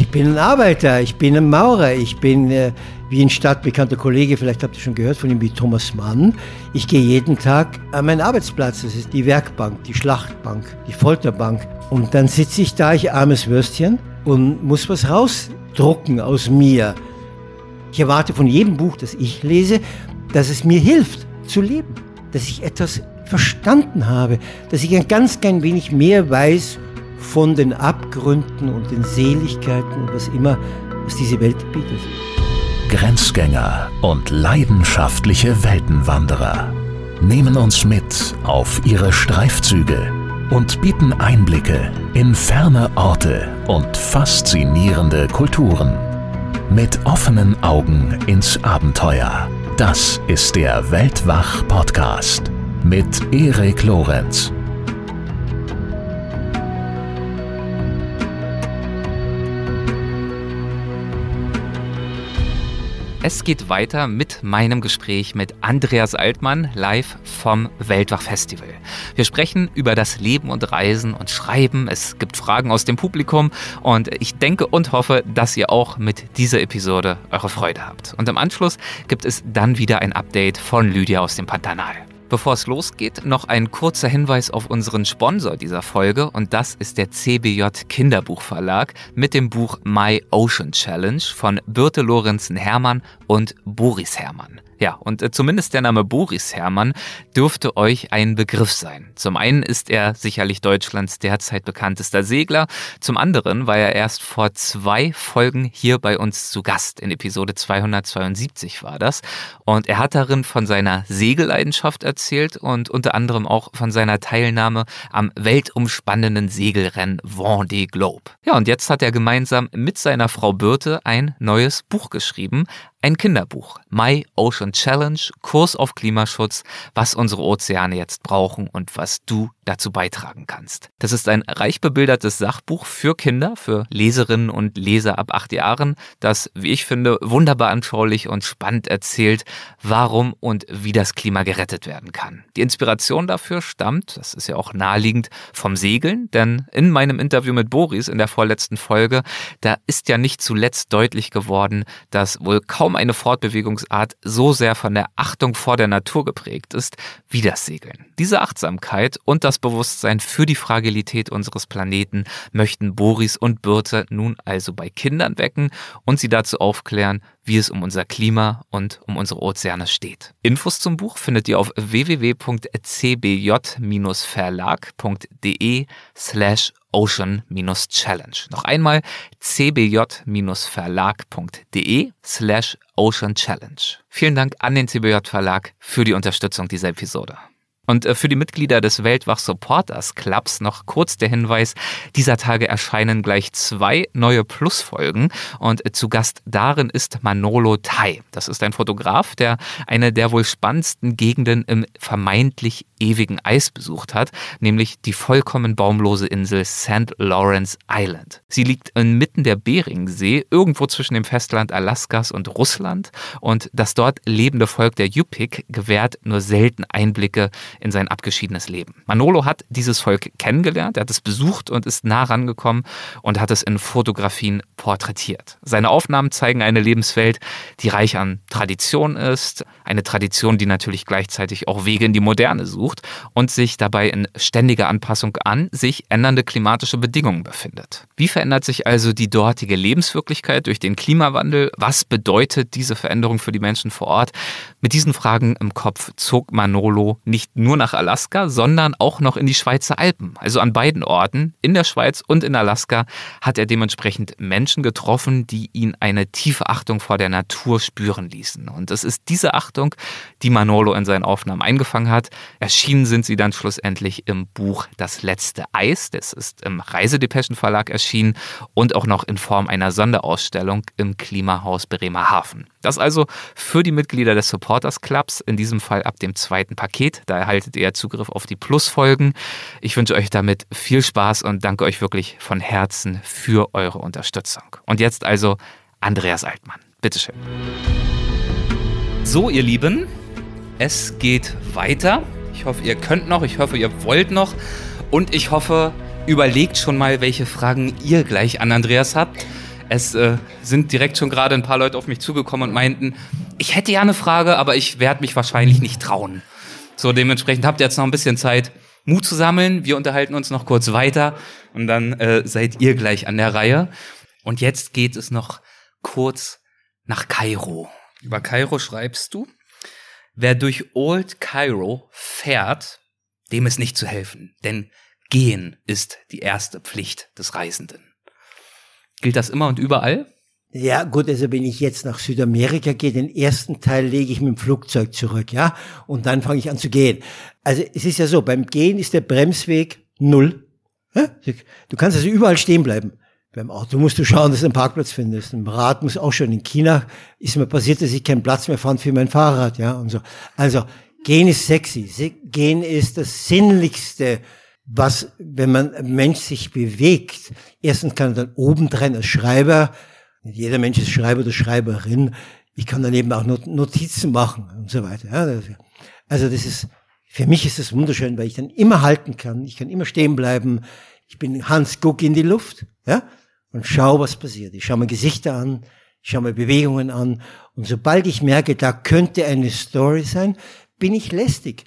Ich bin ein Arbeiter, ich bin ein Maurer, ich bin äh, wie ein stadtbekannter Kollege, vielleicht habt ihr schon gehört von ihm, wie Thomas Mann. Ich gehe jeden Tag an meinen Arbeitsplatz, das ist die Werkbank, die Schlachtbank, die Folterbank. Und dann sitze ich da, ich armes Würstchen, und muss was rausdrucken aus mir. Ich erwarte von jedem Buch, das ich lese, dass es mir hilft zu leben, dass ich etwas verstanden habe, dass ich ein ganz klein wenig mehr weiß von den Abgründen und den Seligkeiten und was immer, was diese Welt bietet. Grenzgänger und leidenschaftliche Weltenwanderer nehmen uns mit auf ihre Streifzüge und bieten Einblicke in ferne Orte und faszinierende Kulturen. Mit offenen Augen ins Abenteuer. Das ist der Weltwach-Podcast mit Erik Lorenz. Es geht weiter mit meinem Gespräch mit Andreas Altmann live vom Weltwach-Festival. Wir sprechen über das Leben und Reisen und Schreiben. Es gibt Fragen aus dem Publikum und ich denke und hoffe, dass ihr auch mit dieser Episode eure Freude habt. Und im Anschluss gibt es dann wieder ein Update von Lydia aus dem Pantanal. Bevor es losgeht, noch ein kurzer Hinweis auf unseren Sponsor dieser Folge und das ist der CBJ Kinderbuchverlag mit dem Buch My Ocean Challenge von Birte Lorenzen Hermann und Boris Hermann. Ja, und äh, zumindest der Name Boris Herrmann dürfte euch ein Begriff sein. Zum einen ist er sicherlich Deutschlands derzeit bekanntester Segler, zum anderen war er erst vor zwei Folgen hier bei uns zu Gast. In Episode 272 war das. Und er hat darin von seiner Segelleidenschaft erzählt und unter anderem auch von seiner Teilnahme am weltumspannenden Segelrennen Vendée Globe. Ja, und jetzt hat er gemeinsam mit seiner Frau Birte ein neues Buch geschrieben, ein Kinderbuch, My Ocean Challenge, Kurs auf Klimaschutz, was unsere Ozeane jetzt brauchen und was du dazu beitragen kannst. Das ist ein reich bebildertes Sachbuch für Kinder, für Leserinnen und Leser ab acht Jahren, das, wie ich finde, wunderbar anschaulich und spannend erzählt, warum und wie das Klima gerettet werden kann. Die Inspiration dafür stammt, das ist ja auch naheliegend, vom Segeln, denn in meinem Interview mit Boris in der vorletzten Folge, da ist ja nicht zuletzt deutlich geworden, dass wohl kaum eine Fortbewegungsart so sehr von der Achtung vor der Natur geprägt ist wie das Segeln. Diese Achtsamkeit und das Bewusstsein für die Fragilität unseres Planeten möchten Boris und Birte nun also bei Kindern wecken und sie dazu aufklären, wie es um unser Klima und um unsere Ozeane steht. Infos zum Buch findet ihr auf www.cbj-verlag.de slash Ocean-Challenge. Noch einmal cbj-verlag.de slash Ocean Challenge. Vielen Dank an den CBJ Verlag für die Unterstützung dieser Episode. Und äh, für die Mitglieder des Weltwach Supporters Clubs noch kurz der Hinweis, dieser Tage erscheinen gleich zwei neue Plusfolgen und äh, zu Gast darin ist Manolo Tai. Das ist ein Fotograf, der eine der wohl spannendsten Gegenden im vermeintlich ewigen Eis besucht hat, nämlich die vollkommen baumlose Insel St. Lawrence Island. Sie liegt inmitten der Beringsee, irgendwo zwischen dem Festland Alaskas und Russland und das dort lebende Volk der Yupik gewährt nur selten Einblicke in sein abgeschiedenes Leben. Manolo hat dieses Volk kennengelernt, er hat es besucht und ist nah rangekommen und hat es in Fotografien porträtiert. Seine Aufnahmen zeigen eine Lebenswelt, die reich an Tradition ist, eine Tradition, die natürlich gleichzeitig auch Wege in die Moderne sucht und sich dabei in ständiger Anpassung an sich ändernde klimatische Bedingungen befindet. Wie verändert sich also die dortige Lebenswirklichkeit durch den Klimawandel? Was bedeutet diese Veränderung für die Menschen vor Ort? Mit diesen Fragen im Kopf zog Manolo nicht nur nach Alaska, sondern auch noch in die Schweizer Alpen. Also an beiden Orten, in der Schweiz und in Alaska, hat er dementsprechend Menschen getroffen, die ihn eine tiefe Achtung vor der Natur spüren ließen. Und es ist diese Achtung, die Manolo in seinen Aufnahmen eingefangen hat. Erschienen sind sie dann schlussendlich im Buch Das letzte Eis. Das ist im Reisedepeschen Verlag erschienen und auch noch in Form einer Sonderausstellung im Klimahaus Bremerhaven. Das also für die Mitglieder des Supporters Clubs, in diesem Fall ab dem zweiten Paket. Da erhaltet ihr Zugriff auf die Plusfolgen. Ich wünsche euch damit viel Spaß und danke euch wirklich von Herzen für eure Unterstützung. Und jetzt also Andreas Altmann. Bitteschön. So, ihr Lieben, es geht weiter. Ich hoffe, ihr könnt noch, ich hoffe, ihr wollt noch und ich hoffe, überlegt schon mal, welche Fragen ihr gleich an Andreas habt. Es äh, sind direkt schon gerade ein paar Leute auf mich zugekommen und meinten, ich hätte ja eine Frage, aber ich werde mich wahrscheinlich nicht trauen. So, dementsprechend habt ihr jetzt noch ein bisschen Zeit, Mut zu sammeln. Wir unterhalten uns noch kurz weiter und dann äh, seid ihr gleich an der Reihe. Und jetzt geht es noch kurz nach Kairo. Über Kairo schreibst du, wer durch Old Cairo fährt, dem ist nicht zu helfen, denn gehen ist die erste Pflicht des Reisenden. Gilt das immer und überall? Ja, gut, also wenn ich jetzt nach Südamerika gehe, den ersten Teil lege ich mit dem Flugzeug zurück, ja, und dann fange ich an zu gehen. Also es ist ja so, beim Gehen ist der Bremsweg null. Du kannst also überall stehen bleiben. Beim Auto musst du schauen, dass du einen Parkplatz findest. Im Rad muss auch schon. In China ist mir passiert, dass ich keinen Platz mehr fand für mein Fahrrad, ja, und so. Also, gehen ist sexy. Gehen ist das Sinnlichste, was, wenn man, Mensch sich bewegt. Erstens kann er dann obendrein als Schreiber, jeder Mensch ist Schreiber oder Schreiberin, ich kann daneben auch Notizen machen und so weiter. Also das ist, für mich ist das wunderschön, weil ich dann immer halten kann, ich kann immer stehen bleiben. Ich bin Hans Guck in die Luft, ja, und schau, was passiert. Ich schaue mir Gesichter an, ich schaue mir Bewegungen an. Und sobald ich merke, da könnte eine Story sein, bin ich lästig.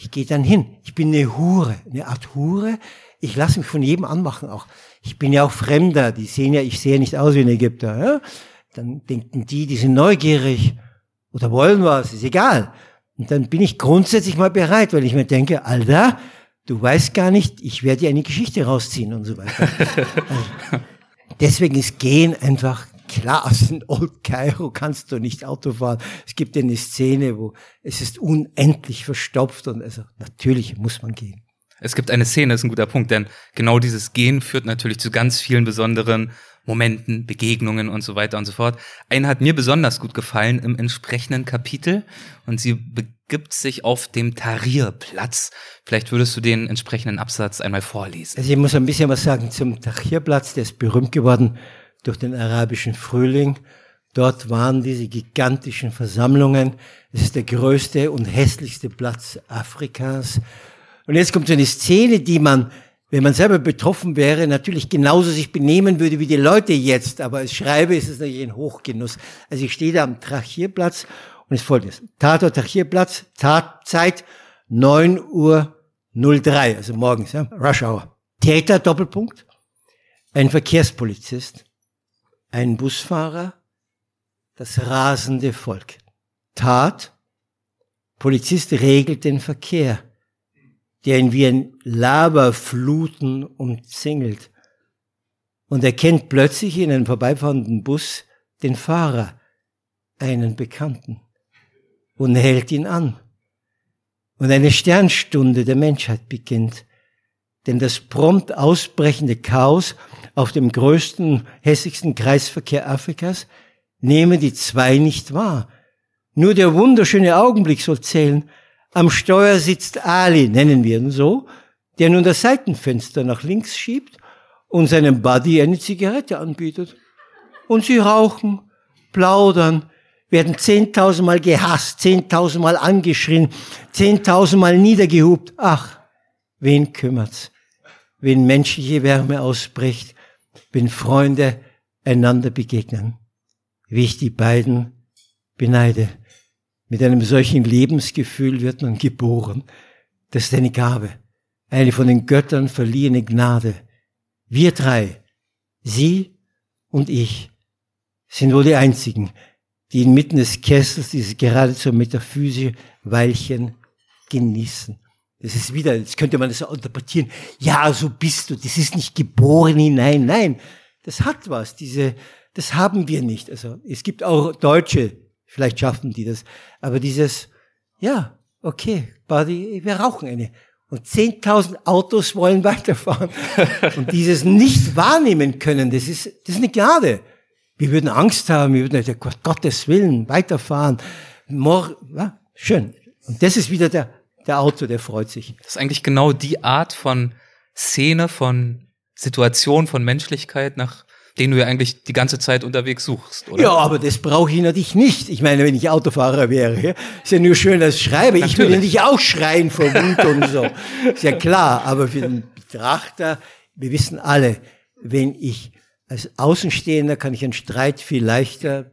Ich gehe dann hin. Ich bin eine Hure, eine Art Hure. Ich lasse mich von jedem anmachen auch. Ich bin ja auch Fremder. Die sehen ja, ich sehe nicht aus wie ein Ägypter. Ja? Dann denken die, die sind neugierig oder wollen was, ist egal. Und dann bin ich grundsätzlich mal bereit, weil ich mir denke, Alter, du weißt gar nicht, ich werde dir eine Geschichte rausziehen und so weiter. also, deswegen ist Gehen einfach klar, aus dem Old Cairo kannst du nicht Auto fahren. Es gibt eine Szene, wo es ist unendlich verstopft und also natürlich muss man gehen. Es gibt eine Szene, das ist ein guter Punkt, denn genau dieses Gehen führt natürlich zu ganz vielen besonderen Momenten, Begegnungen und so weiter und so fort. Eine hat mir besonders gut gefallen im entsprechenden Kapitel und sie begibt sich auf dem Tahrirplatz. Vielleicht würdest du den entsprechenden Absatz einmal vorlesen. Also ich muss ein bisschen was sagen zum Tahrirplatz, der ist berühmt geworden durch den arabischen Frühling. Dort waren diese gigantischen Versammlungen. Es ist der größte und hässlichste Platz Afrikas. Und jetzt kommt so eine Szene, die man, wenn man selber betroffen wäre, natürlich genauso sich benehmen würde wie die Leute jetzt. Aber als Schreiber ist es natürlich ein Hochgenuss. Also ich stehe da am Trachierplatz und es folgt Tatort Trachierplatz, Tatzeit 9 Uhr 03, also morgens, ja, Rush Hour. Täter, Doppelpunkt, ein Verkehrspolizist, ein Busfahrer, das rasende Volk. Tat, Polizist regelt den Verkehr, der ihn wie ein Lavafluten umzingelt und erkennt plötzlich in einem vorbeifahrenden Bus den Fahrer, einen Bekannten, und hält ihn an. Und eine Sternstunde der Menschheit beginnt, denn das prompt ausbrechende Chaos auf dem größten, hässlichsten Kreisverkehr Afrikas nehmen die zwei nicht wahr. Nur der wunderschöne Augenblick soll zählen. Am Steuer sitzt Ali, nennen wir ihn so, der nun das Seitenfenster nach links schiebt und seinem Buddy eine Zigarette anbietet. Und sie rauchen, plaudern, werden zehntausendmal gehasst, zehntausendmal angeschrien, zehntausendmal niedergehupt. Ach, wen kümmert's? Wenn menschliche Wärme ausbricht, wenn Freunde einander begegnen, wie ich die beiden beneide. Mit einem solchen Lebensgefühl wird man geboren. Das ist eine Gabe, eine von den Göttern verliehene Gnade. Wir drei, Sie und ich, sind wohl die einzigen, die inmitten des Kessels dieses geradezu metaphysische Weilchen genießen. Das ist wieder, jetzt könnte man das interpretieren. Ja, so bist du. Das ist nicht geboren hinein. Nein, das hat was. Diese, das haben wir nicht. Also es gibt auch Deutsche, vielleicht schaffen die das. Aber dieses, ja, okay, Buddy, wir rauchen eine. Und 10.000 Autos wollen weiterfahren. Und dieses nicht wahrnehmen können, das ist, das ist eine Gnade. Wir würden Angst haben, wir würden, Gott, Gottes Willen, weiterfahren. Mor ja, schön. Und das ist wieder der der Autor, der freut sich. Das ist eigentlich genau die Art von Szene, von Situation, von Menschlichkeit, nach denen du ja eigentlich die ganze Zeit unterwegs suchst, oder? Ja, aber das brauche ich natürlich nicht. Ich meine, wenn ich Autofahrer wäre, ist ja nur schön als Schreiber. Natürlich. Ich würde nicht auch schreien vor Wut und so. Ist ja klar. Aber für den Betrachter, wir wissen alle, wenn ich als Außenstehender kann ich einen Streit viel leichter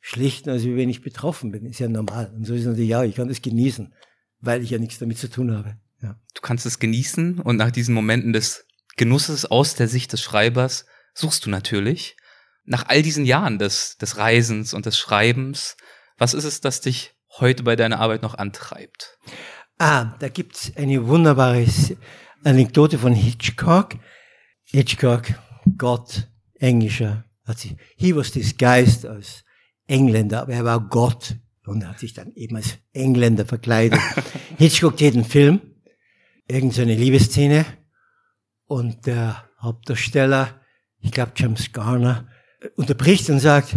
schlichten, als wenn ich betroffen bin. Ist ja normal. Und so ist es natürlich, ja, ich kann das genießen, weil ich ja nichts damit zu tun habe. Ja. Du kannst es genießen und nach diesen Momenten des Genusses aus der Sicht des Schreibers suchst du natürlich. Nach all diesen Jahren des, des Reisens und des Schreibens, was ist es, das dich heute bei deiner Arbeit noch antreibt? Ah, da gibt's eine wunderbare Anekdote von Hitchcock. Hitchcock, Gott, Englischer, hat sich, he was disguised als Engländer, aber er war Gott und hat sich dann eben als Engländer verkleidet. Hitchcock jeden Film, irgendeine so Liebesszene und der Hauptdarsteller, ich glaube James Garner, unterbricht und sagt,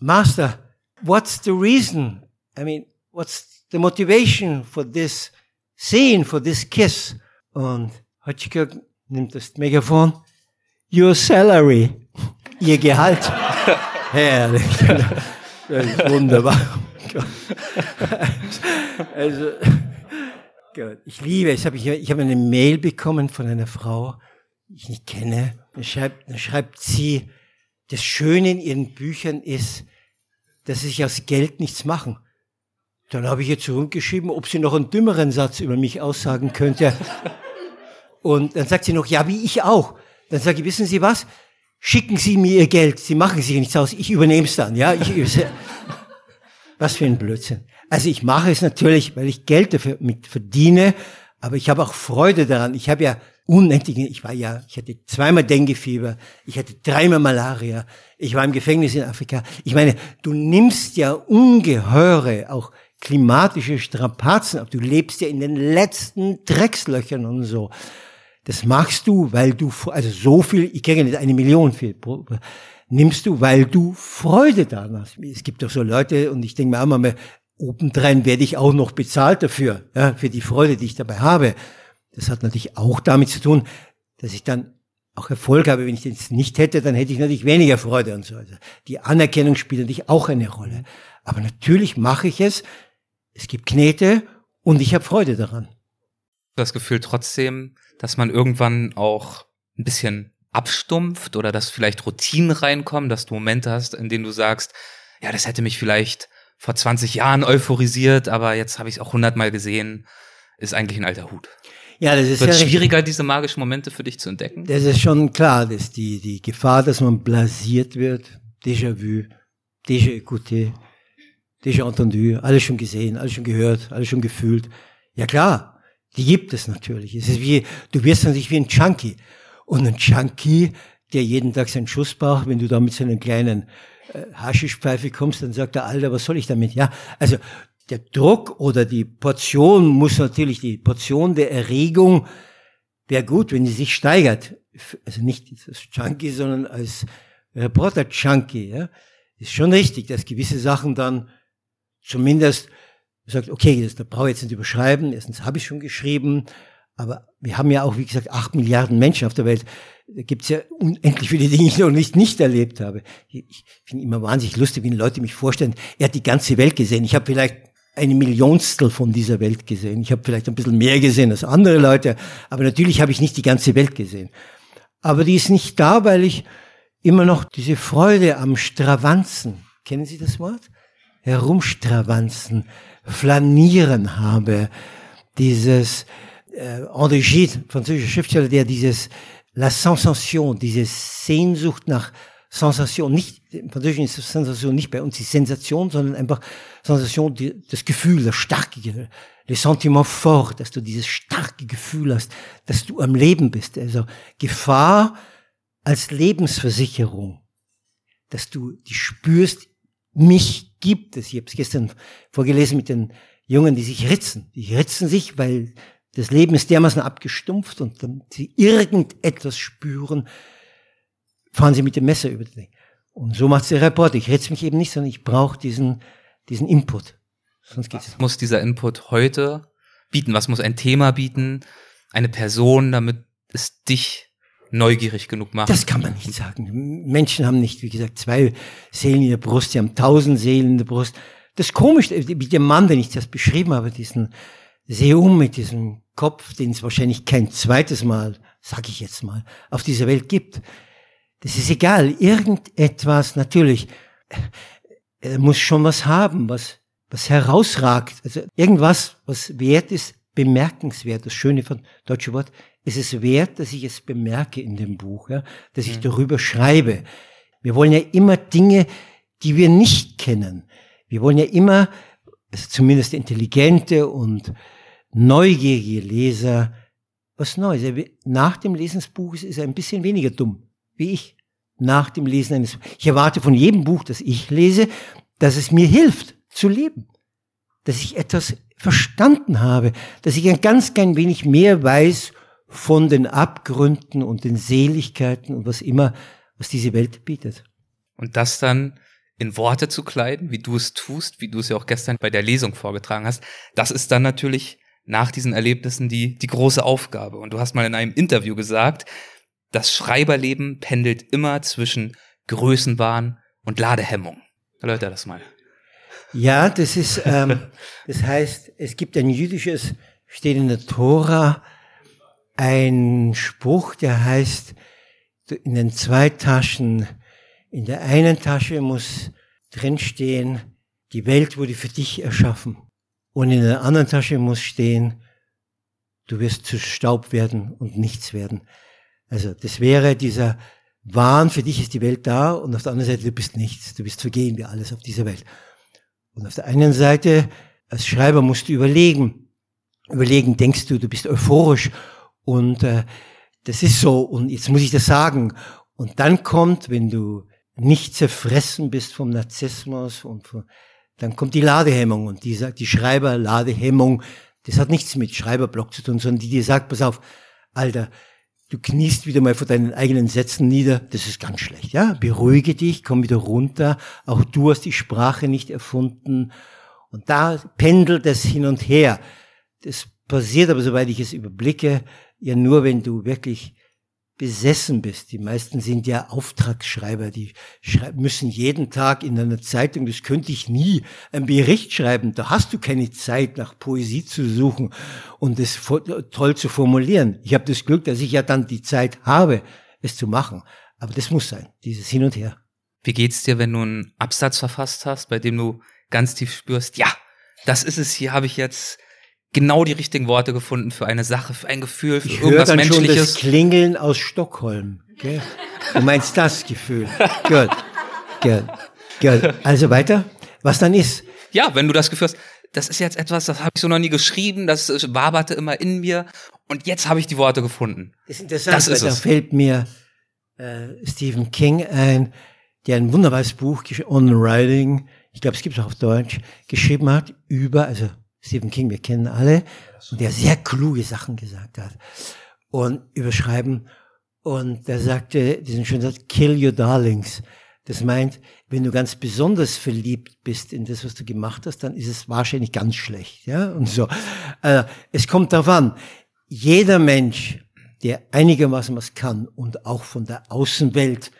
Master, what's the reason? I mean, what's the motivation for this scene, for this kiss? Und Hitchcock nimmt das Megafon, your salary, ihr Gehalt. Herrlich. Das ist wunderbar. Also, ich liebe es. Ich, ich habe eine Mail bekommen von einer Frau, die ich nicht kenne. Da schreibt, da schreibt sie, das Schöne in ihren Büchern ist, dass sie sich aus Geld nichts machen. Dann habe ich ihr zurückgeschrieben, ob sie noch einen dümmeren Satz über mich aussagen könnte. Und dann sagt sie noch, ja, wie ich auch. Dann sage ich, wissen Sie was? Schicken Sie mir Ihr Geld. Sie machen sich nichts aus. Ich übernehme es dann. Ja, ich, was für ein Blödsinn. Also ich mache es natürlich, weil ich Geld dafür mit verdiene, aber ich habe auch Freude daran. Ich habe ja unendlich, ich war ja, ich hatte zweimal Denguefieber, ich hatte dreimal Malaria, ich war im Gefängnis in Afrika. Ich meine, du nimmst ja ungeheure, auch klimatische Strapazen ab. Du lebst ja in den letzten Dreckslöchern und so. Das machst du, weil du, also so viel, ich kriege nicht eine Million viel, nimmst du, weil du Freude daran hast. Es gibt doch so Leute, und ich denke mir auch mal, obendrein werde ich auch noch bezahlt dafür, ja, für die Freude, die ich dabei habe. Das hat natürlich auch damit zu tun, dass ich dann auch Erfolg habe. Wenn ich das nicht hätte, dann hätte ich natürlich weniger Freude und so. Also die Anerkennung spielt natürlich auch eine Rolle. Aber natürlich mache ich es. Es gibt Knete und ich habe Freude daran. Das Gefühl trotzdem, dass man irgendwann auch ein bisschen abstumpft oder dass vielleicht Routinen reinkommen, dass du Momente hast, in denen du sagst, ja, das hätte mich vielleicht vor 20 Jahren euphorisiert, aber jetzt habe ich es auch hundertmal gesehen, ist eigentlich ein alter Hut. Ja, das ist Wird ja schwieriger, diese magischen Momente für dich zu entdecken? Das ist schon klar, dass die, die Gefahr, dass man blasiert wird, Déjà-vu, déjà écouté, déjà entendu, alles schon gesehen, alles schon gehört, alles schon gefühlt. Ja klar, die gibt es natürlich. Es ist wie, du wirst natürlich wie ein Junkie. Und ein Junkie, der jeden Tag seinen Schuss braucht, wenn du da mit so einer kleinen äh, Haschischpfeife kommst, dann sagt der Alter, was soll ich damit? Ja, also der Druck oder die Portion muss natürlich, die Portion der Erregung wäre gut, wenn die sich steigert. Also nicht als Junkie, sondern als Reporter-Junkie. Ja? Ist schon richtig, dass gewisse Sachen dann zumindest sagt, okay, das, da brauche ich jetzt nicht überschreiben. Erstens habe ich schon geschrieben, aber wir haben ja auch, wie gesagt, acht Milliarden Menschen auf der Welt. Da gibt es ja unendlich viele Dinge, die ich noch nicht, nicht erlebt habe. Ich finde immer wahnsinnig lustig, wenn Leute mich vorstellen, er hat die ganze Welt gesehen. Ich habe vielleicht eine Millionstel von dieser Welt gesehen. Ich habe vielleicht ein bisschen mehr gesehen als andere Leute, aber natürlich habe ich nicht die ganze Welt gesehen. Aber die ist nicht da, weil ich immer noch diese Freude am Stravanzen, kennen Sie das Wort? Herumstravanzen, Flanieren habe, dieses äh, Gide, französischer Schriftsteller, der dieses La Sensation, diese Sehnsucht nach Sensation, nicht, im Französischen ist Sensation nicht bei uns die Sensation, sondern einfach Sensation, die, das Gefühl, das starke, le Sentiment fort, dass du dieses starke Gefühl hast, dass du am Leben bist. Also Gefahr als Lebensversicherung, dass du die spürst, mich gibt es. Ich habe es gestern vorgelesen mit den Jungen, die sich ritzen. Die ritzen sich, weil das Leben ist dermaßen abgestumpft und dann sie irgendetwas spüren, fahren sie mit dem Messer über den. Und so macht der Reporter. Ich ritze mich eben nicht, sondern ich brauche diesen, diesen Input. Sonst geht's. Was muss dieser Input heute bieten? Was muss ein Thema bieten? Eine Person, damit es dich neugierig genug machen. Das kann man nicht sagen. Menschen haben nicht, wie gesagt, zwei Seelen in der Brust, sie haben tausend Seelen in der Brust. Das ist komisch, wie der Mann, den ich das beschrieben habe, diesen Seum mit diesem Kopf, den es wahrscheinlich kein zweites Mal, sag ich jetzt mal, auf dieser Welt gibt. Das ist egal. Irgendetwas, natürlich, er muss schon was haben, was, was herausragt. Also irgendwas, was wert ist, bemerkenswert. Das Schöne von deutsche Wort, es ist wert, dass ich es bemerke in dem Buch, ja, dass ich mhm. darüber schreibe. Wir wollen ja immer Dinge, die wir nicht kennen. Wir wollen ja immer, also zumindest intelligente und neugierige Leser, was Neues. Nach dem Lesen des Buches ist er ein bisschen weniger dumm, wie ich. Nach dem Lesen eines, ich erwarte von jedem Buch, das ich lese, dass es mir hilft zu leben. Dass ich etwas verstanden habe, dass ich ein ganz klein wenig mehr weiß von den Abgründen und den Seligkeiten und was immer, was diese Welt bietet. Und das dann in Worte zu kleiden, wie du es tust, wie du es ja auch gestern bei der Lesung vorgetragen hast, das ist dann natürlich nach diesen Erlebnissen die, die große Aufgabe. Und du hast mal in einem Interview gesagt, das Schreiberleben pendelt immer zwischen Größenwahn und Ladehemmung. Erläuter das mal. Ja, das ist, ähm, das heißt, es gibt ein jüdisches, steht in der Tora, ein Spruch, der heißt, in den zwei Taschen, in der einen Tasche muss drinstehen, die Welt wurde für dich erschaffen. Und in der anderen Tasche muss stehen, du wirst zu Staub werden und nichts werden. Also das wäre dieser Wahn, für dich ist die Welt da und auf der anderen Seite, du bist nichts, du bist vergehen wie alles auf dieser Welt. Und auf der einen Seite, als Schreiber musst du überlegen, überlegen, denkst du, du bist euphorisch und äh, das ist so und jetzt muss ich das sagen. Und dann kommt, wenn du nicht zerfressen bist vom Narzissmus und von, dann kommt die Ladehemmung und die sagt, die Schreiber-Ladehemmung, das hat nichts mit Schreiberblock zu tun, sondern die dir sagt, pass auf, Alter, du kniest wieder mal vor deinen eigenen Sätzen nieder, das ist ganz schlecht, ja? Beruhige dich, komm wieder runter, auch du hast die Sprache nicht erfunden. Und da pendelt es hin und her. Das passiert aber, soweit ich es überblicke, ja nur, wenn du wirklich besessen bist. Die meisten sind ja Auftragsschreiber, die müssen jeden Tag in einer Zeitung, das könnte ich nie, einen Bericht schreiben. Da hast du keine Zeit, nach Poesie zu suchen und es toll zu formulieren. Ich habe das Glück, dass ich ja dann die Zeit habe, es zu machen. Aber das muss sein, dieses Hin und Her. Wie geht's dir, wenn du einen Absatz verfasst hast, bei dem du ganz tief spürst, ja, das ist es, hier habe ich jetzt genau die richtigen Worte gefunden für eine Sache, für ein Gefühl, für ich irgendwas dann Menschliches. Schon das Klingeln aus Stockholm. Okay? Du meinst das Gefühl. Gut. Gut. Gut. Also weiter. Was dann ist? Ja, wenn du das Gefühl hast, das ist jetzt etwas, das habe ich so noch nie geschrieben, das waberte immer in mir und jetzt habe ich die Worte gefunden. Das ist interessant, das ist da fällt mir äh, Stephen King ein, der ein wunderbares Buch On Writing, ich glaube, es gibt es auch auf Deutsch, geschrieben hat über, also Stephen King, wir kennen alle, und der sehr kluge Sachen gesagt hat. Und überschreiben. Und der sagte diesen schönen Satz, kill your darlings. Das meint, wenn du ganz besonders verliebt bist in das, was du gemacht hast, dann ist es wahrscheinlich ganz schlecht, ja, und so. Also, es kommt darauf an. Jeder Mensch, der einigermaßen was kann und auch von der Außenwelt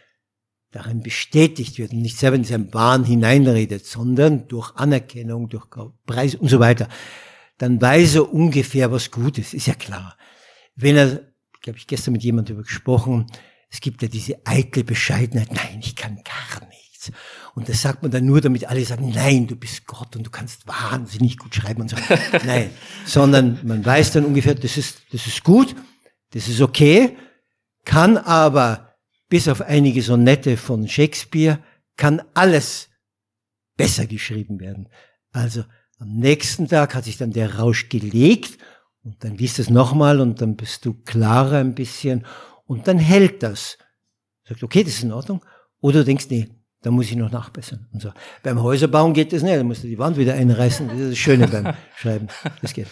darin bestätigt wird und nicht selber in seinen Wahn hineinredet, sondern durch Anerkennung, durch Preis und so weiter, dann weiß er ungefähr, was gut ist, ist ja klar. Wenn er, habe ich gestern mit jemandem darüber gesprochen, es gibt ja diese eitle Bescheidenheit, nein, ich kann gar nichts. Und das sagt man dann nur, damit alle sagen, nein, du bist Gott und du kannst wahnsinnig gut schreiben und so. nein, sondern man weiß dann ungefähr, das ist, das ist gut, das ist okay, kann aber bis auf einige Sonette von Shakespeare, kann alles besser geschrieben werden. Also am nächsten Tag hat sich dann der Rausch gelegt und dann liest es nochmal und dann bist du klarer ein bisschen und dann hält das. Sagt, okay, das ist in Ordnung. Oder du denkst, nee, da muss ich noch nachbessern. Und so. Beim Häuserbauen geht das nicht, da musst du die Wand wieder einreißen. Das ist das Schöne beim Schreiben. Das geht.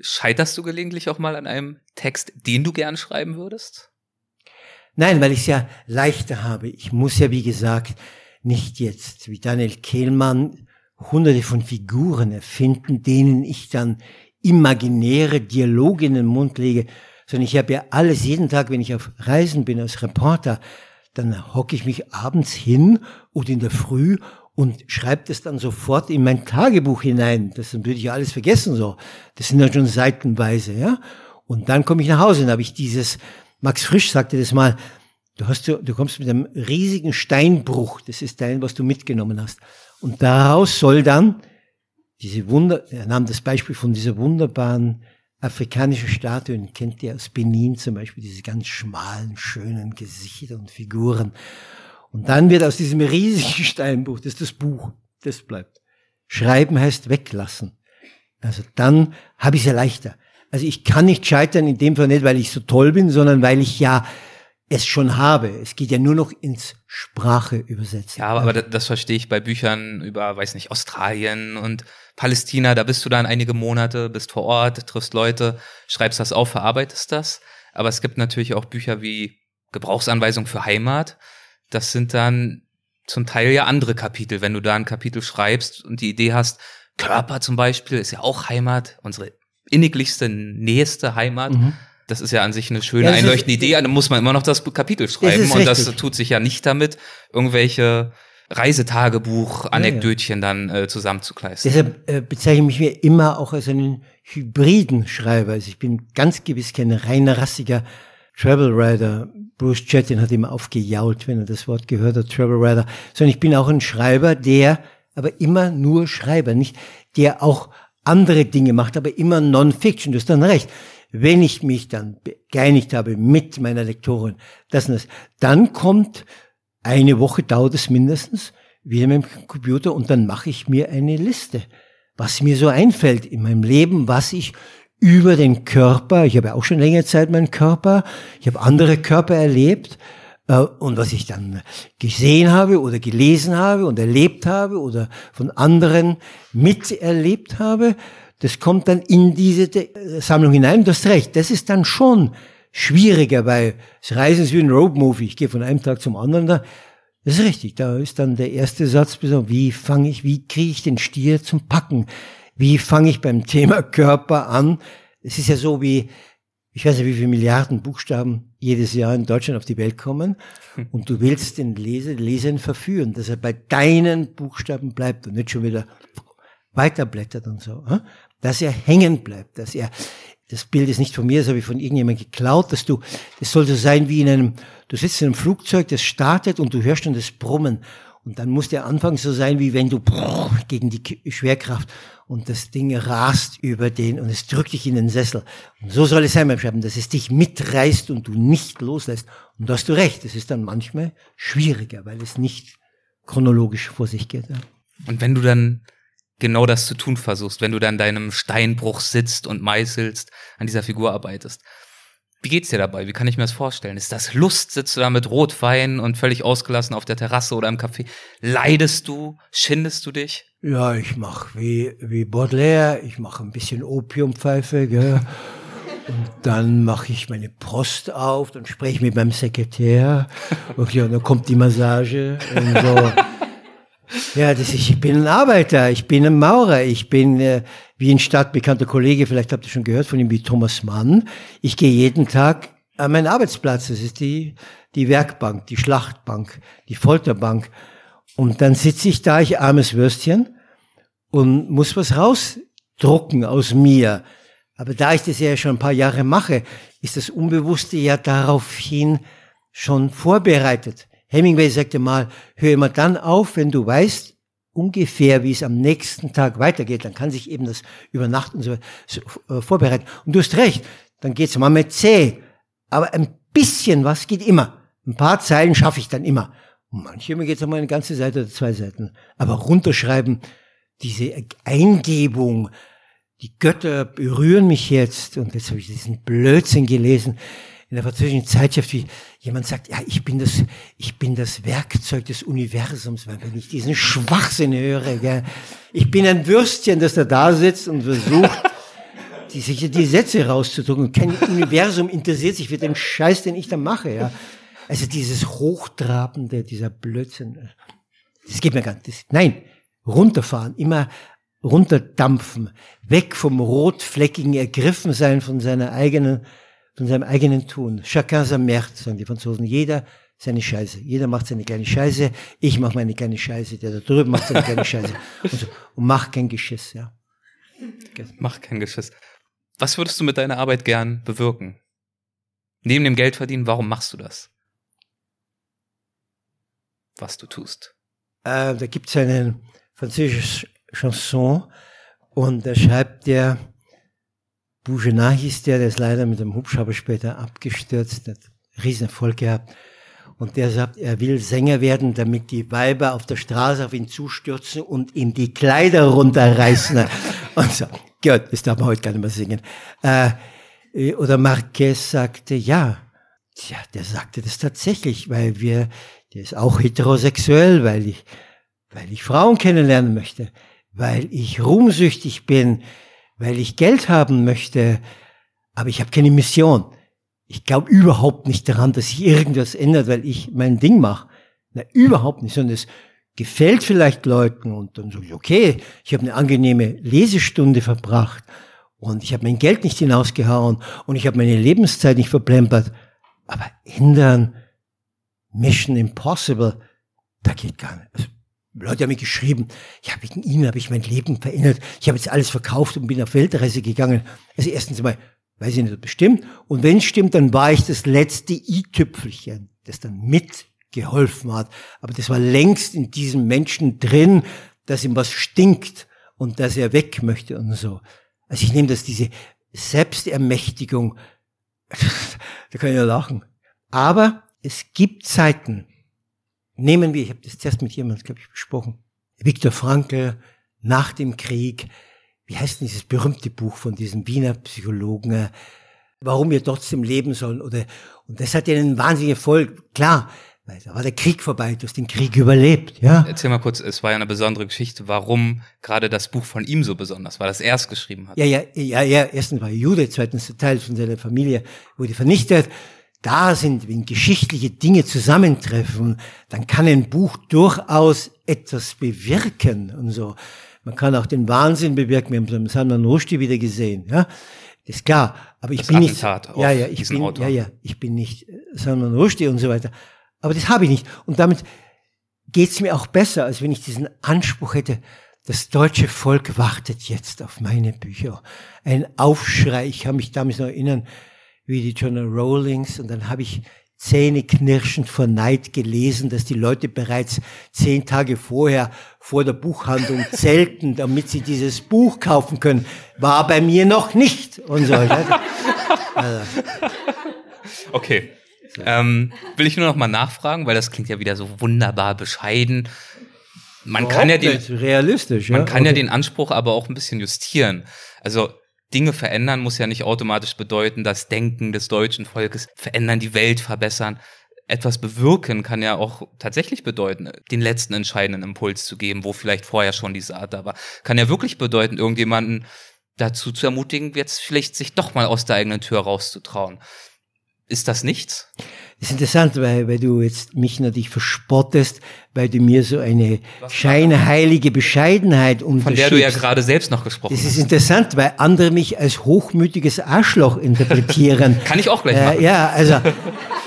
Scheiterst du gelegentlich auch mal an einem Text, den du gern schreiben würdest? Nein, weil ich es ja leichter habe. Ich muss ja, wie gesagt, nicht jetzt wie Daniel Kehlmann hunderte von Figuren erfinden, denen ich dann imaginäre Dialoge in den Mund lege, sondern ich habe ja alles jeden Tag, wenn ich auf Reisen bin als Reporter, dann hocke ich mich abends hin oder in der Früh und schreibe das dann sofort in mein Tagebuch hinein. Das würde ich ja alles vergessen so. Das sind ja schon seitenweise, ja. Und dann komme ich nach Hause und habe ich dieses Max Frisch sagte das mal, Du, hast, du kommst mit einem riesigen Steinbruch, das ist dein, was du mitgenommen hast. Und daraus soll dann diese Wunder, er nahm das Beispiel von dieser wunderbaren afrikanischen Statuen, kennt ihr aus Benin zum Beispiel, diese ganz schmalen, schönen Gesichter und Figuren. Und dann wird aus diesem riesigen Steinbruch, das ist das Buch, das bleibt. Schreiben heißt weglassen. Also dann habe ich es ja leichter. Also ich kann nicht scheitern in dem Fall nicht, weil ich so toll bin, sondern weil ich ja es schon habe. Es geht ja nur noch ins Sprache übersetzen. Ja, aber das, das verstehe ich bei Büchern über, weiß nicht, Australien und Palästina. Da bist du dann einige Monate, bist vor Ort, triffst Leute, schreibst das auf, verarbeitest das. Aber es gibt natürlich auch Bücher wie Gebrauchsanweisung für Heimat. Das sind dann zum Teil ja andere Kapitel. Wenn du da ein Kapitel schreibst und die Idee hast, Körper zum Beispiel ist ja auch Heimat, unsere inniglichste, nächste Heimat. Mhm. Das ist ja an sich eine schöne, ja, einleuchtende Idee. Da muss man immer noch das Kapitel schreiben. Und das tut sich ja nicht damit, irgendwelche Reisetagebuch, Anekdötchen ja, ja. dann äh, zusammenzukleisten. Deshalb äh, bezeichne ich mich mir immer auch als einen hybriden Schreiber. Also ich bin ganz gewiss kein reiner rassiger Travel Writer. Bruce Chattin hat immer aufgejault, wenn er das Wort gehört hat, Travel Writer. Sondern ich bin auch ein Schreiber, der aber immer nur Schreiber, nicht der auch andere Dinge macht, aber immer Non-Fiction. Du hast dann recht. Wenn ich mich dann geeinigt habe mit meiner Lektorin, das und das, dann kommt eine Woche dauert es mindestens wieder mit dem Computer und dann mache ich mir eine Liste, was mir so einfällt in meinem Leben, was ich über den Körper, ich habe auch schon längere Zeit meinen Körper, ich habe andere Körper erlebt, und was ich dann gesehen habe oder gelesen habe und erlebt habe oder von anderen miterlebt habe, das kommt dann in diese Sammlung hinein. Du hast recht, das ist dann schon schwieriger, weil das Reisen ist wie ein Roadmovie. Ich gehe von einem Tag zum anderen da. Das ist richtig. Da ist dann der erste Satz, wie fange ich, wie kriege ich den Stier zum Packen? Wie fange ich beim Thema Körper an? Es ist ja so wie, ich weiß nicht, wie viele Milliarden Buchstaben jedes Jahr in Deutschland auf die Welt kommen. Und du willst den Leser, den Leser verführen, dass er bei deinen Buchstaben bleibt und nicht schon wieder weiterblättert und so. Dass er hängen bleibt, dass er, das Bild ist nicht von mir, das habe ich von irgendjemandem geklaut, dass du, das soll so sein wie in einem, du sitzt in einem Flugzeug, das startet und du hörst schon das Brummen. Und dann muss der Anfang so sein, wie wenn du gegen die Schwerkraft und das Ding rast über den und es drückt dich in den Sessel. Und so soll es sein beim Schreiben, dass es dich mitreißt und du nicht loslässt. Und da hast du recht, es ist dann manchmal schwieriger, weil es nicht chronologisch vor sich geht. Ja. Und wenn du dann genau das zu tun versuchst, wenn du dann deinem Steinbruch sitzt und meißelst, an dieser Figur arbeitest, wie geht's dir dabei? Wie kann ich mir das vorstellen? Ist das Lust? Sitzt du da mit Rotwein und völlig ausgelassen auf der Terrasse oder im Café? Leidest du? Schindest du dich? Ja, ich mach wie, wie Baudelaire, ich mache ein bisschen Opiumpfeife, gell? Und dann mache ich meine Post auf, dann spreche ich mit meinem Sekretär. Okay, und dann kommt die Massage und so. Ja, das ist, ich bin ein Arbeiter, ich bin ein Maurer, ich bin äh, wie ein stadtbekannter Kollege, vielleicht habt ihr schon gehört von ihm, wie Thomas Mann. Ich gehe jeden Tag an meinen Arbeitsplatz, das ist die, die Werkbank, die Schlachtbank, die Folterbank. Und dann sitze ich da, ich armes Würstchen, und muss was rausdrucken aus mir. Aber da ich das ja schon ein paar Jahre mache, ist das Unbewusste ja daraufhin schon vorbereitet. Hemingway sagte mal, hör immer dann auf, wenn du weißt ungefähr, wie es am nächsten Tag weitergeht. Dann kann sich eben das über Nacht und so, so äh, vorbereiten. Und du hast recht, dann geht's mal mit zäh. Aber ein bisschen was geht immer. Ein paar Zeilen schaffe ich dann immer. Manchmal geht's auch mal eine ganze Seite oder zwei Seiten. Aber runterschreiben, diese Eingebung, die Götter berühren mich jetzt. Und jetzt habe ich diesen Blödsinn gelesen in der französischen Zeitschrift, wie jemand sagt, ja, ich bin das, ich bin das Werkzeug des Universums, weil wenn ich diesen Schwachsinn höre, gell, ich bin ein Würstchen, das da da sitzt und versucht, die, die Sätze rauszudrücken. Kein Universum interessiert sich für den Scheiß, den ich da mache, ja. Also dieses Hochtrabende, dieser Blödsinn, das geht mir gar nicht. nein, runterfahren, immer runterdampfen, weg vom rotfleckigen Ergriffensein von seiner eigenen von seinem eigenen Tun. Chacun sa merde, sagen die Franzosen. Jeder seine Scheiße. Jeder macht seine kleine Scheiße. Ich mache meine kleine Scheiße. Der da drüben macht seine kleine Scheiße. Und, so. und mach kein Geschiss, ja. Mach kein Geschiss. Was würdest du mit deiner Arbeit gern bewirken? Neben dem Geldverdienen, warum machst du das? Was du tust. Äh, da gibt es einen französischen Chanson und da schreibt der, Bougenat hieß der, der ist leider mit dem Hubschrauber später abgestürzt, hat Riesenerfolg gehabt. Und der sagt, er will Sänger werden, damit die Weiber auf der Straße auf ihn zustürzen und ihm die Kleider runterreißen. und so, gut, das darf man heute gar nicht mehr singen. Äh, oder Marquez sagte, ja, tja, der sagte das tatsächlich, weil wir, der ist auch heterosexuell, weil ich, weil ich Frauen kennenlernen möchte, weil ich ruhmsüchtig bin, weil ich Geld haben möchte, aber ich habe keine Mission ich glaube überhaupt nicht daran, dass sich irgendwas ändert, weil ich mein Ding mache. Na, überhaupt nicht, sondern es gefällt vielleicht Leuten und dann so, okay, ich habe eine angenehme Lesestunde verbracht und ich habe mein Geld nicht hinausgehauen und ich habe meine Lebenszeit nicht verplempert. Aber ändern, Mission Impossible, da geht gar nicht. Also, Leute haben mir geschrieben, ja, wegen Ihnen habe ich mein Leben verändert. Ich habe jetzt alles verkauft und bin auf Weltreise gegangen. Also erstens mal, weiß ich nicht, ob es stimmt. Und wenn es stimmt, dann war ich das letzte i-Tüpfelchen, das dann mitgeholfen hat. Aber das war längst in diesem Menschen drin, dass ihm was stinkt und dass er weg möchte und so. Also ich nehme das, diese Selbstermächtigung, da kann ich ja lachen. Aber es gibt Zeiten, nehmen wir, ich habe das zuerst mit jemandem, glaube ich, besprochen, Viktor Frankl nach dem Krieg, wie heißt denn dieses berühmte Buch von diesem Wiener Psychologen, äh, warum wir trotzdem leben sollen oder, und das hat ja einen wahnsinnigen Erfolg. Klar, weil da war der Krieg vorbei, du hast den Krieg überlebt, ja. Erzähl mal kurz, es war ja eine besondere Geschichte, warum gerade das Buch von ihm so besonders war, das er es geschrieben hat. Ja, ja, ja, ja, erstens war er Jude, zweitens Teil von seiner Familie wurde vernichtet. Da sind, wenn geschichtliche Dinge zusammentreffen, dann kann ein Buch durchaus etwas bewirken und so. Man kann auch den Wahnsinn bewirken. Wir haben Salman Rushdie wieder gesehen. Ja, das ist klar. Aber ich das bin Attentat nicht. Ja, ja, ich bin, Autor. ja, ja, ich bin nicht äh, Salman Rushdie und so weiter. Aber das habe ich nicht. Und damit geht's mir auch besser, als wenn ich diesen Anspruch hätte. Das deutsche Volk wartet jetzt auf meine Bücher. Ein Aufschrei. Ich kann mich damals noch erinnern, wie die Journal Rowlings. Und dann habe ich zähneknirschend vor Neid gelesen, dass die Leute bereits zehn Tage vorher vor der Buchhandlung zelten, damit sie dieses Buch kaufen können. War bei mir noch nicht. Und so. also. Okay. Ähm, will ich nur noch mal nachfragen, weil das klingt ja wieder so wunderbar bescheiden. Man Überhaupt kann ja den, realistisch, man kann okay. ja den Anspruch aber auch ein bisschen justieren. Also Dinge verändern muss ja nicht automatisch bedeuten, das Denken des deutschen Volkes verändern, die Welt verbessern. Etwas bewirken kann ja auch tatsächlich bedeuten, den letzten entscheidenden Impuls zu geben, wo vielleicht vorher schon die Saat da war. Kann ja wirklich bedeuten, irgendjemanden dazu zu ermutigen, jetzt vielleicht sich doch mal aus der eigenen Tür rauszutrauen. Ist das nichts? Das ist interessant, weil, weil du jetzt mich natürlich verspottest, weil du mir so eine scheinheilige Bescheidenheit unterschiebst. Von der du ja gerade selbst noch gesprochen hast. Das ist interessant, weil andere mich als hochmütiges Arschloch interpretieren. Kann ich auch gleich machen. Äh, ja, also,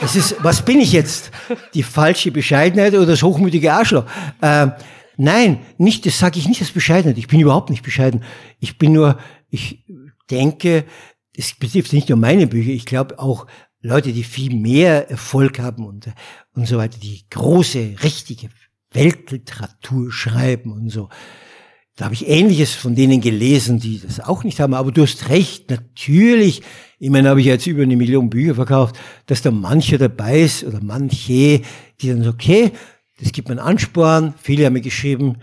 es ist, was bin ich jetzt? Die falsche Bescheidenheit oder das hochmütige Arschloch? Äh, nein, nicht, das sage ich nicht als Bescheidenheit. Ich bin überhaupt nicht bescheiden. Ich bin nur, ich denke, es betrifft nicht nur meine Bücher, ich glaube auch Leute, die viel mehr Erfolg haben und, und so weiter, die große, richtige Weltliteratur schreiben und so. Da habe ich Ähnliches von denen gelesen, die das auch nicht haben. Aber du hast recht, natürlich. Ich meine, habe ich jetzt über eine Million Bücher verkauft, dass da manche dabei ist oder manche, die dann so, okay, das gibt mir einen Ansporn. Viele haben mir geschrieben,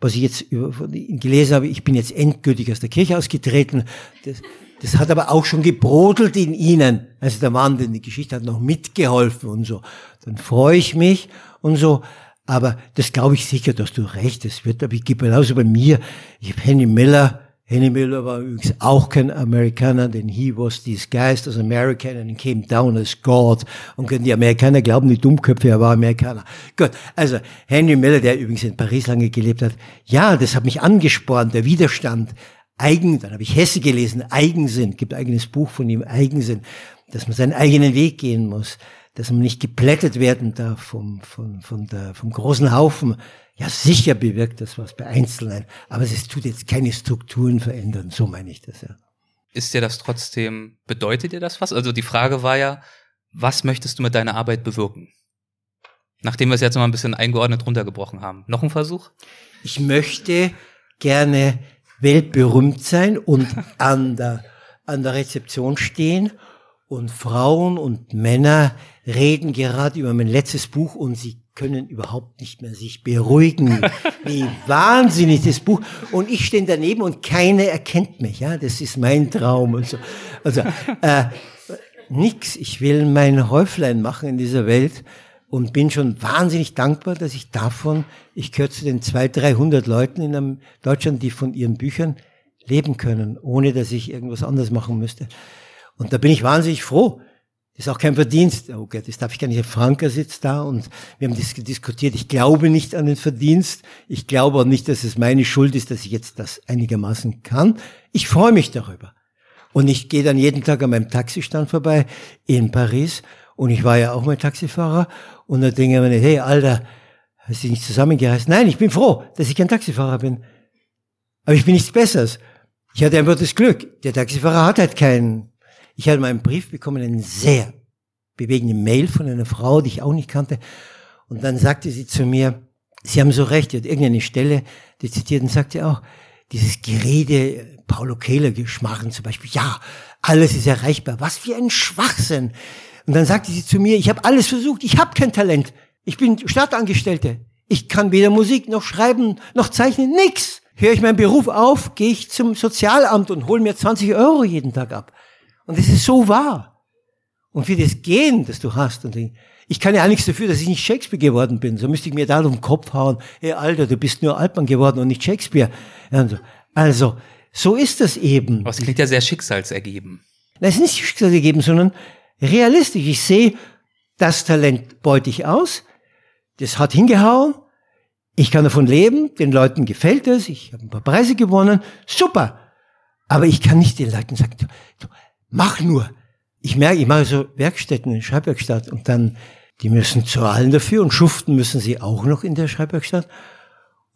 was ich jetzt über, gelesen habe, ich bin jetzt endgültig aus der Kirche ausgetreten. Das, das hat aber auch schon gebrodelt in ihnen. Also der Mann, denn die Geschichte hat noch mitgeholfen und so. Dann freue ich mich und so. Aber das glaube ich sicher, dass du recht hast. Wird aber ich gebe genauso bei mir. Ich habe Henry Miller. Henry Miller war übrigens auch kein Amerikaner, denn he was disguised as American and came down as God. Und die Amerikaner glauben, die Dummköpfe, er war Amerikaner. Gut, also Henry Miller, der übrigens in Paris lange gelebt hat, ja, das hat mich angespornt, der Widerstand Eigen, dann habe ich Hesse gelesen, Eigensinn, gibt ein eigenes Buch von ihm, Eigensinn, dass man seinen eigenen Weg gehen muss, dass man nicht geplättet werden darf vom, vom, vom, der, vom großen Haufen. Ja, sicher bewirkt das was bei Einzelnen, aber es tut jetzt keine Strukturen verändern, so meine ich das ja. Ist dir das trotzdem, bedeutet dir das was? Also die Frage war ja, was möchtest du mit deiner Arbeit bewirken? Nachdem wir es jetzt mal ein bisschen eingeordnet runtergebrochen haben. Noch ein Versuch? Ich möchte gerne weltberühmt sein und an der, an der Rezeption stehen und Frauen und Männer reden gerade über mein letztes Buch und sie können überhaupt nicht mehr sich beruhigen. Wie wahnsinnig das Buch. Und ich stehe daneben und keiner erkennt mich. Ja, das ist mein Traum und so. Also äh, nix. Ich will mein Häuflein machen in dieser Welt und bin schon wahnsinnig dankbar, dass ich davon, ich gehöre zu den 200, 300 Leuten in Deutschland, die von ihren Büchern leben können, ohne dass ich irgendwas anderes machen müsste. Und da bin ich wahnsinnig froh. Das ist auch kein Verdienst. Oh Gott, das darf ich gar nicht. Franker sitzt da und wir haben das diskutiert. Ich glaube nicht an den Verdienst. Ich glaube auch nicht, dass es meine Schuld ist, dass ich jetzt das einigermaßen kann. Ich freue mich darüber. Und ich gehe dann jeden Tag an meinem Taxistand vorbei in Paris. Und ich war ja auch mal Taxifahrer. Und da denke ich mir, hey, Alter, hast du nicht zusammengereist? Nein, ich bin froh, dass ich kein Taxifahrer bin. Aber ich bin nichts Besseres. Ich hatte einfach das Glück. Der Taxifahrer hat halt keinen. Ich hatte mal einen Brief bekommen, einen sehr bewegenden Mail von einer Frau, die ich auch nicht kannte. Und dann sagte sie zu mir, Sie haben so recht, sie hat irgendeine Stelle die zitiert und sagte auch, dieses Gerede, Paulo Kehler Geschmarren zum Beispiel, ja, alles ist erreichbar. Was für ein Schwachsinn. Und dann sagte sie zu mir, ich habe alles versucht, ich habe kein Talent. Ich bin Stadtangestellte. Ich kann weder Musik noch schreiben noch zeichnen, nix. Höre ich meinen Beruf auf, gehe ich zum Sozialamt und hole mir 20 Euro jeden Tag ab. Und das ist so wahr. Und für das Gehen, das du hast, und ich kann ja auch nichts dafür, dass ich nicht Shakespeare geworden bin. So müsste ich mir da um den Kopf hauen. Hey, Alter, du bist nur Altmann geworden und nicht Shakespeare. Also, so ist das eben. Aber es klingt ja sehr schicksalsergeben. Nein, es ist nicht schicksalsergeben, sondern realistisch. Ich sehe, das Talent beute ich aus. Das hat hingehauen. Ich kann davon leben. Den Leuten gefällt es. Ich habe ein paar Preise gewonnen. Super. Aber ich kann nicht den Leuten sagen, mach nur. Ich merke, ich mache so Werkstätten, Schreibwerkstatt und dann, die müssen zahlen dafür und schuften müssen sie auch noch in der Schreibwerkstatt.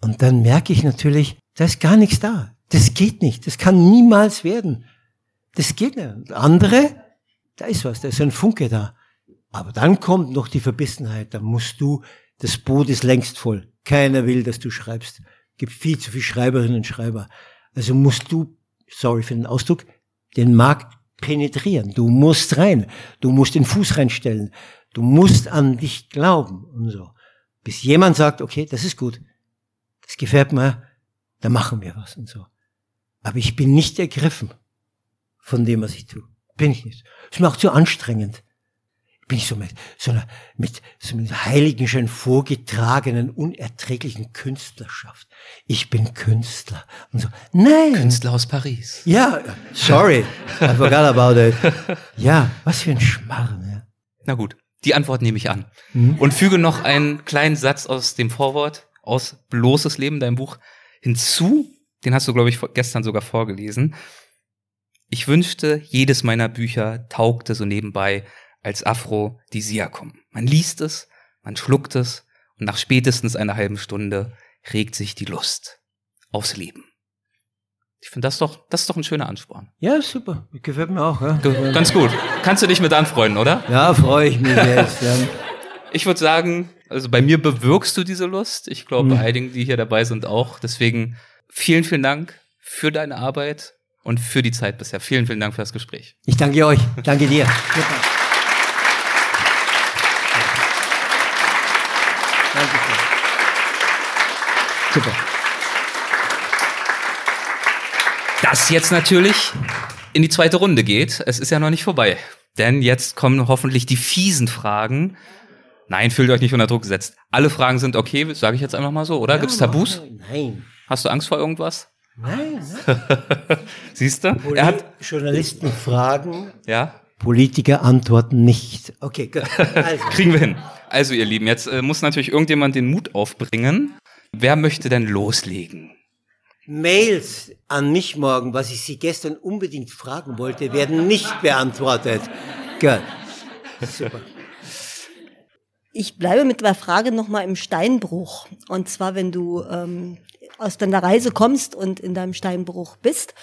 Und dann merke ich natürlich, da ist gar nichts da. Das geht nicht. Das kann niemals werden. Das geht nicht. Andere, da ist was, da ist ein Funke da. Aber dann kommt noch die Verbissenheit. Da musst du, das Boot ist längst voll. Keiner will, dass du schreibst. Gibt viel zu viele Schreiberinnen und Schreiber. Also musst du, sorry für den Ausdruck, den Markt penetrieren. Du musst rein. Du musst den Fuß reinstellen. Du musst an dich glauben und so. Bis jemand sagt, okay, das ist gut. Das gefällt mir. Da machen wir was und so. Aber ich bin nicht ergriffen von dem, was ich tue. Bin ich nicht. Ist mir auch zu anstrengend bin ich so mit so einer mit so einer heiligen, vorgetragenen, unerträglichen Künstlerschaft. Ich bin Künstler und so. Nein. Künstler aus Paris. Ja, sorry, I forgot about it. Ja, was für ein Schmarrn. Ja. Na gut, die Antwort nehme ich an mhm. und füge noch einen kleinen Satz aus dem Vorwort aus bloßes Leben, deinem Buch hinzu. Den hast du, glaube ich, gestern sogar vorgelesen. Ich wünschte, jedes meiner Bücher taugte so nebenbei als Aphrodisiakum. Man liest es, man schluckt es und nach spätestens einer halben Stunde regt sich die Lust aufs Leben. Ich finde das doch, das ist doch ein schöner Ansporn. Ja, super. Gefällt mir auch. Ja. Ganz gut. Kannst du dich mit anfreunden, oder? Ja, freue ich mich jetzt. Ja. Ich würde sagen, also bei mir bewirkst du diese Lust. Ich glaube, mhm. bei einigen, die hier dabei sind, auch. Deswegen vielen, vielen Dank für deine Arbeit und für die Zeit bisher. Vielen, vielen Dank für das Gespräch. Ich danke euch. Danke dir. Dankeschön. Super. Das jetzt natürlich in die zweite Runde geht. Es ist ja noch nicht vorbei. Denn jetzt kommen hoffentlich die fiesen Fragen. Nein, fühlt euch nicht unter Druck gesetzt. Alle Fragen sind okay, sage ich jetzt einfach mal so, oder? Ja, Gibt's Tabus? Nein. Hast du Angst vor irgendwas? Nein. nein. Siehst du? Er hat Journalisten fragen. Ja. Politiker antworten nicht. Okay, gut. Also. Kriegen wir hin. Also ihr Lieben, jetzt äh, muss natürlich irgendjemand den Mut aufbringen. Wer möchte denn loslegen? Mails an mich morgen, was ich Sie gestern unbedingt fragen wollte, werden nicht beantwortet. Gut. Super. Ich bleibe mit der Frage nochmal im Steinbruch. Und zwar, wenn du ähm, aus deiner Reise kommst und in deinem Steinbruch bist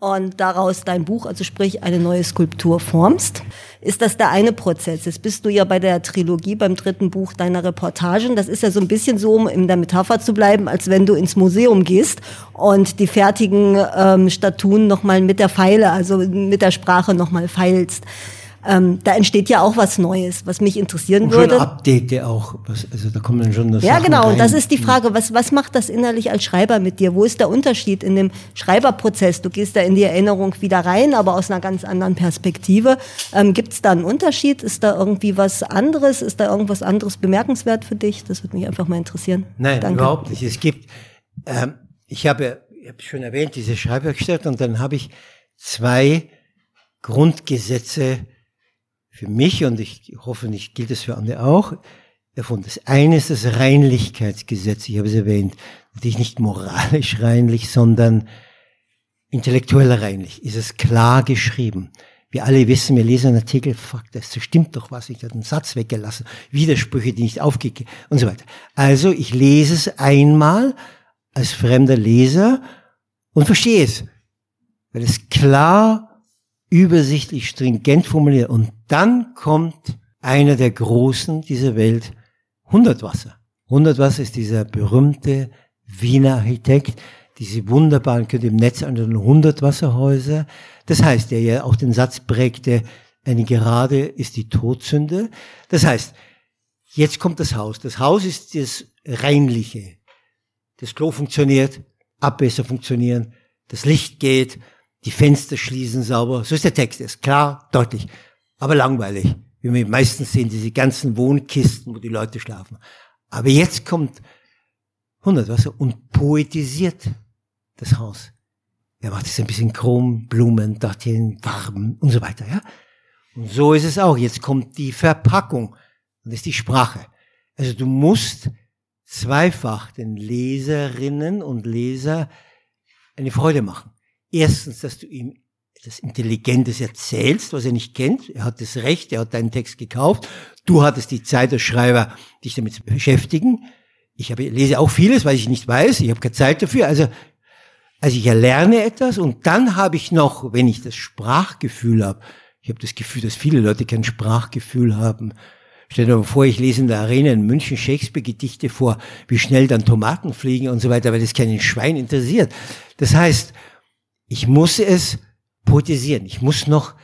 und daraus dein Buch, also sprich eine neue Skulptur formst, ist das der eine Prozess. Jetzt bist du ja bei der Trilogie, beim dritten Buch deiner Reportagen. Das ist ja so ein bisschen so, um in der Metapher zu bleiben, als wenn du ins Museum gehst und die fertigen ähm, Statuen nochmal mit der Pfeile, also mit der Sprache nochmal feilst. Ähm, da entsteht ja auch was Neues, was mich interessieren und würde. Schon Update auch, was, also da kommen dann schon das Ja, Sachen genau. rein. Und das ist die Frage, was, was macht das innerlich als Schreiber mit dir? Wo ist der Unterschied in dem Schreiberprozess? Du gehst da in die Erinnerung wieder rein, aber aus einer ganz anderen Perspektive. Ähm, Gibt es da einen Unterschied? Ist da irgendwie was anderes? Ist da irgendwas anderes bemerkenswert für dich? Das würde mich einfach mal interessieren. Nein, Danke. überhaupt nicht. Es gibt, ähm, ich habe, ich habe schon erwähnt, diese Schreibwerkstatt und dann habe ich zwei Grundgesetze für mich und ich hoffe nicht gilt es für andere auch erfunden. Das eine ist das Reinlichkeitsgesetz, ich habe es erwähnt. Natürlich nicht moralisch reinlich, sondern intellektuell reinlich. Ist es klar geschrieben? Wir alle wissen, wir lesen einen Artikel, fuck, das stimmt doch was, ich habe einen Satz weggelassen, Widersprüche, die nicht aufgegeben und so weiter. Also ich lese es einmal als fremder Leser und verstehe es, weil es klar, übersichtlich, stringent formuliert und dann kommt einer der Großen dieser Welt, Hundertwasser. Hundertwasser ist dieser berühmte Wiener Architekt, diese wunderbaren, könnt ihr im Netz anschauen, Hundertwasserhäuser. Das heißt, der ja auch den Satz prägte, eine Gerade ist die Todsünde. Das heißt, jetzt kommt das Haus. Das Haus ist das Reinliche. Das Klo funktioniert, Abwässer funktionieren, das Licht geht, die Fenster schließen sauber. So ist der Text. Ist klar, deutlich, aber langweilig. Wie wir meistens sehen, diese ganzen Wohnkisten, wo die Leute schlafen. Aber jetzt kommt Hundertwasser und poetisiert das Haus. Er macht es ein bisschen Chrom, Blumen, dorthin, Farben und so weiter, ja. Und so ist es auch. Jetzt kommt die Verpackung. Und das ist die Sprache. Also du musst zweifach den Leserinnen und Leser eine Freude machen. Erstens, dass du ihm etwas Intelligentes erzählst, was er nicht kennt. Er hat das Recht, er hat deinen Text gekauft. Du hattest die Zeit als Schreiber, dich damit zu beschäftigen. Ich habe, lese auch vieles, weil ich nicht weiß. Ich habe keine Zeit dafür. Also, also ich erlerne etwas und dann habe ich noch, wenn ich das Sprachgefühl habe, ich habe das Gefühl, dass viele Leute kein Sprachgefühl haben. Stell dir mal vor, ich lese in der Arena in München Shakespeare-Gedichte vor, wie schnell dann Tomaten fliegen und so weiter, weil das keinen Schwein interessiert. Das heißt, ich muss es poetisieren. Ich muss noch,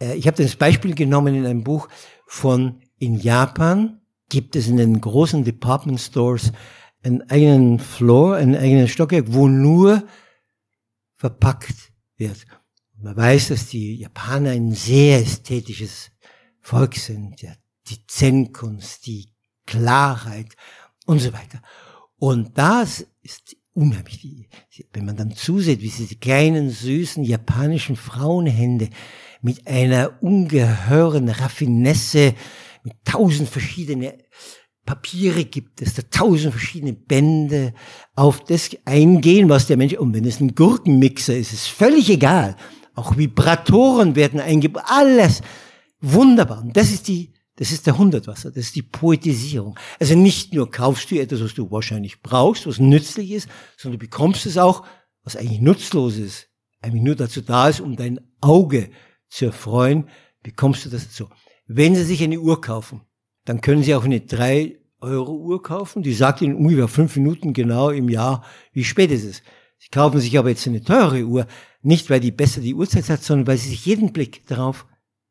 äh, ich habe das Beispiel genommen in einem Buch von in Japan gibt es in den großen Department Stores einen eigenen Floor, einen eigenen Stockwerk, wo nur verpackt wird. Man weiß, dass die Japaner ein sehr ästhetisches Volk sind. Ja, die Zen-Kunst, die Klarheit und so weiter. Und das ist unheimlich. Wenn man dann zusieht, wie diese kleinen, süßen japanischen Frauenhände mit einer ungeheuren Raffinesse, mit tausend verschiedene Papiere gibt es, da tausend verschiedene Bände auf das eingehen, was der Mensch, und wenn es ein Gurkenmixer ist, ist völlig egal. Auch Vibratoren werden eingebaut, alles wunderbar. Und das ist die, das ist der Hundertwasser, das ist die Poetisierung. Also nicht nur kaufst du etwas, was du wahrscheinlich brauchst, was nützlich ist, sondern du bekommst es auch, was eigentlich nutzlos ist, eigentlich nur dazu da ist, um dein Auge zu erfreuen, bekommst du das dazu. Wenn Sie sich eine Uhr kaufen, dann können Sie auch eine 3-Euro-Uhr kaufen. Die sagt Ihnen ungefähr fünf Minuten genau im Jahr, wie spät es ist. Sie kaufen sich aber jetzt eine teure Uhr, nicht weil die besser die Uhrzeit hat, sondern weil Sie sich jeden Blick darauf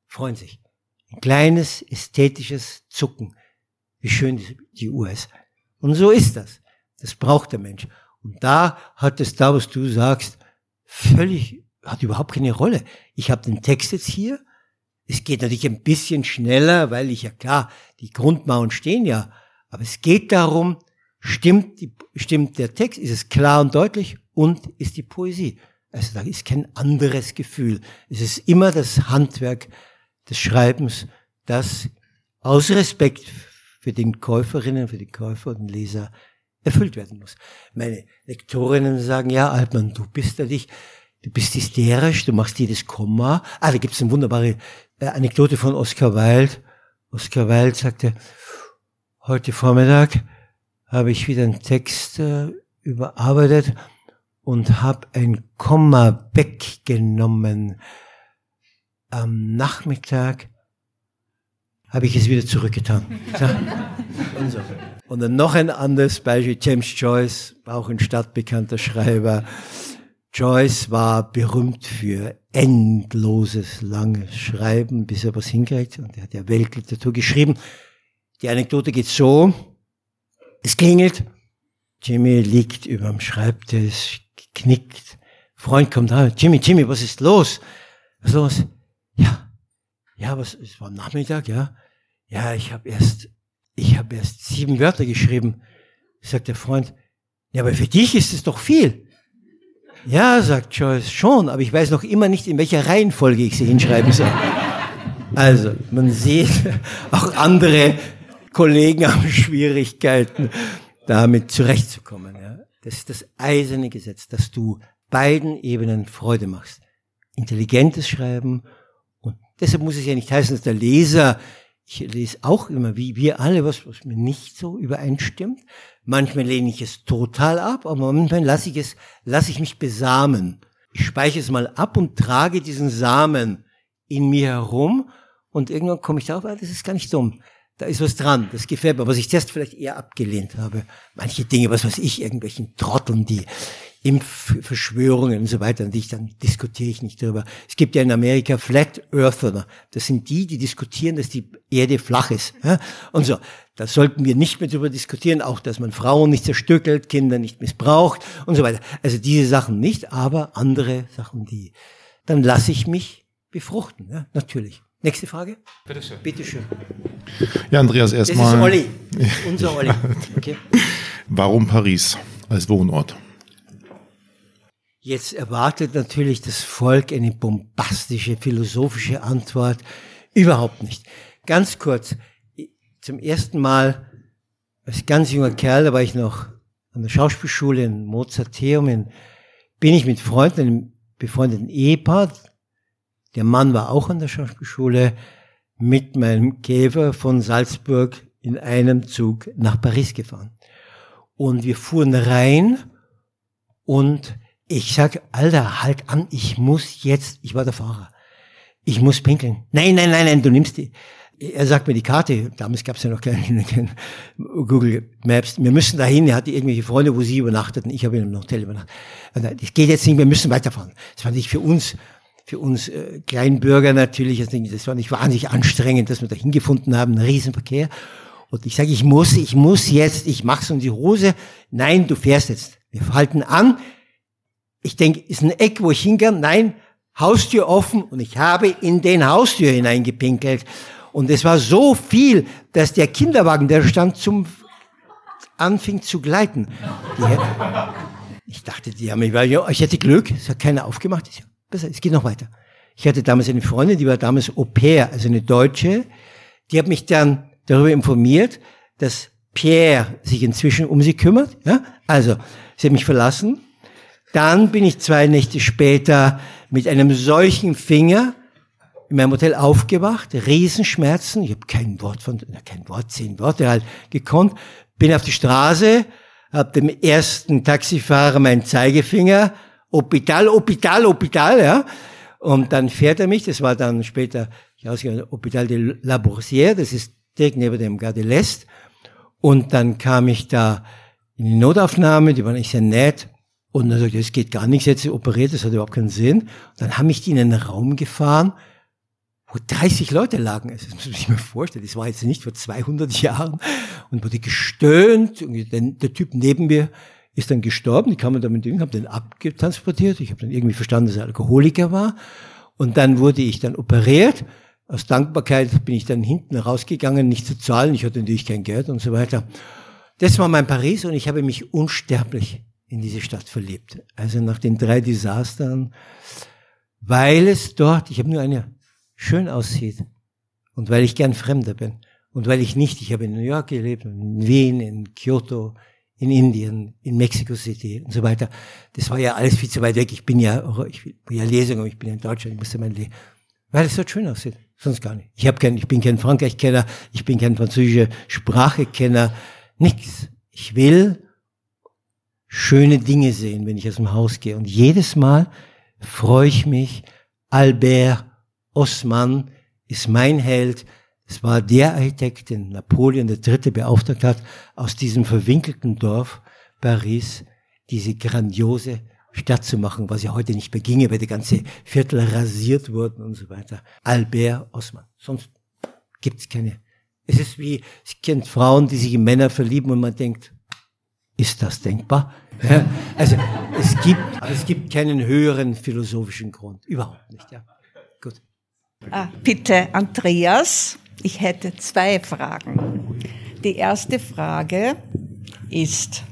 freuen sich. Ein kleines ästhetisches Zucken, wie schön die Uhr ist. Und so ist das. Das braucht der Mensch. Und da hat es da, was du sagst, völlig, hat überhaupt keine Rolle. Ich habe den Text jetzt hier, es geht natürlich ein bisschen schneller, weil ich ja klar, die Grundmauern stehen ja. Aber es geht darum, stimmt, die, stimmt der Text, ist es klar und deutlich und ist die Poesie. Also da ist kein anderes Gefühl. Es ist immer das Handwerk des Schreibens, das aus Respekt für den Käuferinnen, für die Käufer und den Leser erfüllt werden muss. Meine Lektorinnen sagen, ja, Altmann, du bist ja dich, du bist hysterisch, du machst jedes Komma. Ah, da gibt's eine wunderbare äh, Anekdote von Oscar Wilde. Oscar Wilde sagte, heute Vormittag habe ich wieder einen Text äh, überarbeitet und habe ein Komma weggenommen. Am Nachmittag habe ich es wieder zurückgetan. und, so. und dann noch ein anderes Beispiel, James Joyce, auch ein stadtbekannter Schreiber. Joyce war berühmt für endloses, langes Schreiben, bis er was hinkriegt. Und er hat ja Weltliteratur geschrieben. Die Anekdote geht so. Es klingelt. Jimmy liegt überm Schreibtisch, knickt. Freund kommt rein. Jimmy, Jimmy, was ist los? Was ist los? Ja. Ja, was, es war Nachmittag, ja. Ja, ich habe erst, ich habe erst sieben Wörter geschrieben. Sagt der Freund. Ja, aber für dich ist es doch viel. Ja, sagt Joyce, schon, aber ich weiß noch immer nicht, in welcher Reihenfolge ich sie hinschreiben soll. Also, man sieht, auch andere Kollegen haben Schwierigkeiten, damit zurechtzukommen. Ja. Das ist das eiserne Gesetz, dass du beiden Ebenen Freude machst. Intelligentes Schreiben deshalb muss es ja nicht heißen, dass der Leser ich lese auch immer, wie wir alle, was, was mir nicht so übereinstimmt. Manchmal lehne ich es total ab, aber manchmal lasse ich es, lasse ich mich besamen. Ich speichere es mal ab und trage diesen Samen in mir herum und irgendwann komme ich darauf, ah, das ist gar nicht dumm. Da ist was dran, das gefällt mir, was ich zuerst vielleicht eher abgelehnt habe. Manche Dinge, was weiß ich, irgendwelchen Trotteln, die Impfverschwörungen und so weiter, und ich dann diskutiere ich nicht darüber. Es gibt ja in Amerika Flat Earther. Das sind die, die diskutieren, dass die Erde flach ist. Ja? Und so. Da sollten wir nicht mehr darüber diskutieren, auch dass man Frauen nicht zerstückelt, Kinder nicht missbraucht und so weiter. Also diese Sachen nicht, aber andere Sachen, die. Dann lasse ich mich befruchten, ja? natürlich. Nächste Frage? Bitteschön. Bitteschön. Ja, Andreas, erstmal. Das ist Olli. Unser Olli. Okay. Warum Paris als Wohnort? Jetzt erwartet natürlich das Volk eine bombastische, philosophische Antwort. Überhaupt nicht. Ganz kurz, zum ersten Mal als ganz junger Kerl, da war ich noch an der Schauspielschule in Mozarteum, in, bin ich mit Freunden, einem befreundeten Ehepaar, der Mann war auch an der Schauspielschule, mit meinem Käfer von Salzburg in einem Zug nach Paris gefahren. Und wir fuhren rein und ich sag, Alter, halt an, ich muss jetzt, ich war der Fahrer, ich muss pinkeln. Nein, nein, nein, nein, du nimmst die. Er sagt mir die Karte, damals gab es ja noch kein, kein, Google Maps, wir müssen dahin, er hatte irgendwelche Freunde, wo sie übernachteten, ich habe in einem Hotel übernachtet. Das geht jetzt nicht, wir müssen weiterfahren. Das fand ich für uns, für uns äh, Kleinbürger natürlich, das war nicht wahnsinnig anstrengend, dass wir da hingefunden haben, ein Riesenverkehr. Und ich sage, ich muss, ich muss jetzt, ich mach's um die Hose. Nein, du fährst jetzt. Wir halten an, ich denke, ist ein Eck, wo ich hingehe. Nein, Haustür offen und ich habe in den Haustür hineingepinkelt. Und es war so viel, dass der Kinderwagen, der stand zum, anfing zu gleiten. ich dachte, die haben mich, weil ich hätte Glück, es hat keiner aufgemacht. Ich, besser, es geht noch weiter. Ich hatte damals eine Freundin, die war damals Au pair, also eine Deutsche. Die hat mich dann darüber informiert, dass Pierre sich inzwischen um sie kümmert. Ja? Also, sie hat mich verlassen dann bin ich zwei Nächte später mit einem solchen Finger in meinem Hotel aufgewacht, Riesenschmerzen, ich habe kein Wort von, kein Wort, zehn Worte halt gekonnt, bin auf die Straße, habe dem ersten Taxifahrer meinen Zeigefinger, Hospital, Hospital, Hospital, ja, und dann fährt er mich, das war dann später, ich ausgegangen, Hospital de la Boursière, das ist direkt neben dem Gare l'Est, und dann kam ich da in die Notaufnahme, die war nicht sehr nett, und dann sagt er, es geht gar nichts, jetzt operiert, das hat überhaupt keinen Sinn. Und dann haben mich die in einen Raum gefahren, wo 30 Leute lagen. Das muss man sich mal vorstellen. Das war jetzt nicht vor 200 Jahren. Und wurde gestöhnt. Und der, Typ neben mir ist dann gestorben. Die kamen dann mit dem, haben den abgetransportiert. Ich habe dann irgendwie verstanden, dass er Alkoholiker war. Und dann wurde ich dann operiert. Aus Dankbarkeit bin ich dann hinten rausgegangen, nicht zu zahlen. Ich hatte natürlich kein Geld und so weiter. Das war mein Paris und ich habe mich unsterblich in diese Stadt verliebt. Also nach den drei Desastern, weil es dort, ich habe nur eine, schön aussieht und weil ich gern Fremder bin und weil ich nicht, ich habe in New York gelebt, in Wien, in Kyoto, in Indien, in Mexico City und so weiter. Das war ja alles viel zu weit weg. Ich bin ja, ich bin ja Lesung, ich bin ja in Deutschland, ich musste mein Leben, weil es dort schön aussieht. Sonst gar nicht. Ich habe kein, ich bin kein Frankreich-Kenner, ich bin kein französischer Sprache-Kenner, nix. Ich will schöne Dinge sehen, wenn ich aus dem Haus gehe. Und jedes Mal freue ich mich, Albert Osman ist mein Held. Es war der Architekt, den Napoleon III. beauftragt hat, aus diesem verwinkelten Dorf Paris diese grandiose Stadt zu machen, was ja heute nicht mehr ginge, weil die ganze Viertel rasiert wurden und so weiter. Albert Osman. Sonst gibt's keine. Es ist wie, es kennt Frauen, die sich in Männer verlieben und man denkt, ist das denkbar? Ja, also es gibt, es gibt keinen höheren philosophischen Grund. Überhaupt nicht. Ja. Gut. Ah, bitte, Andreas, ich hätte zwei Fragen. Die erste Frage ist,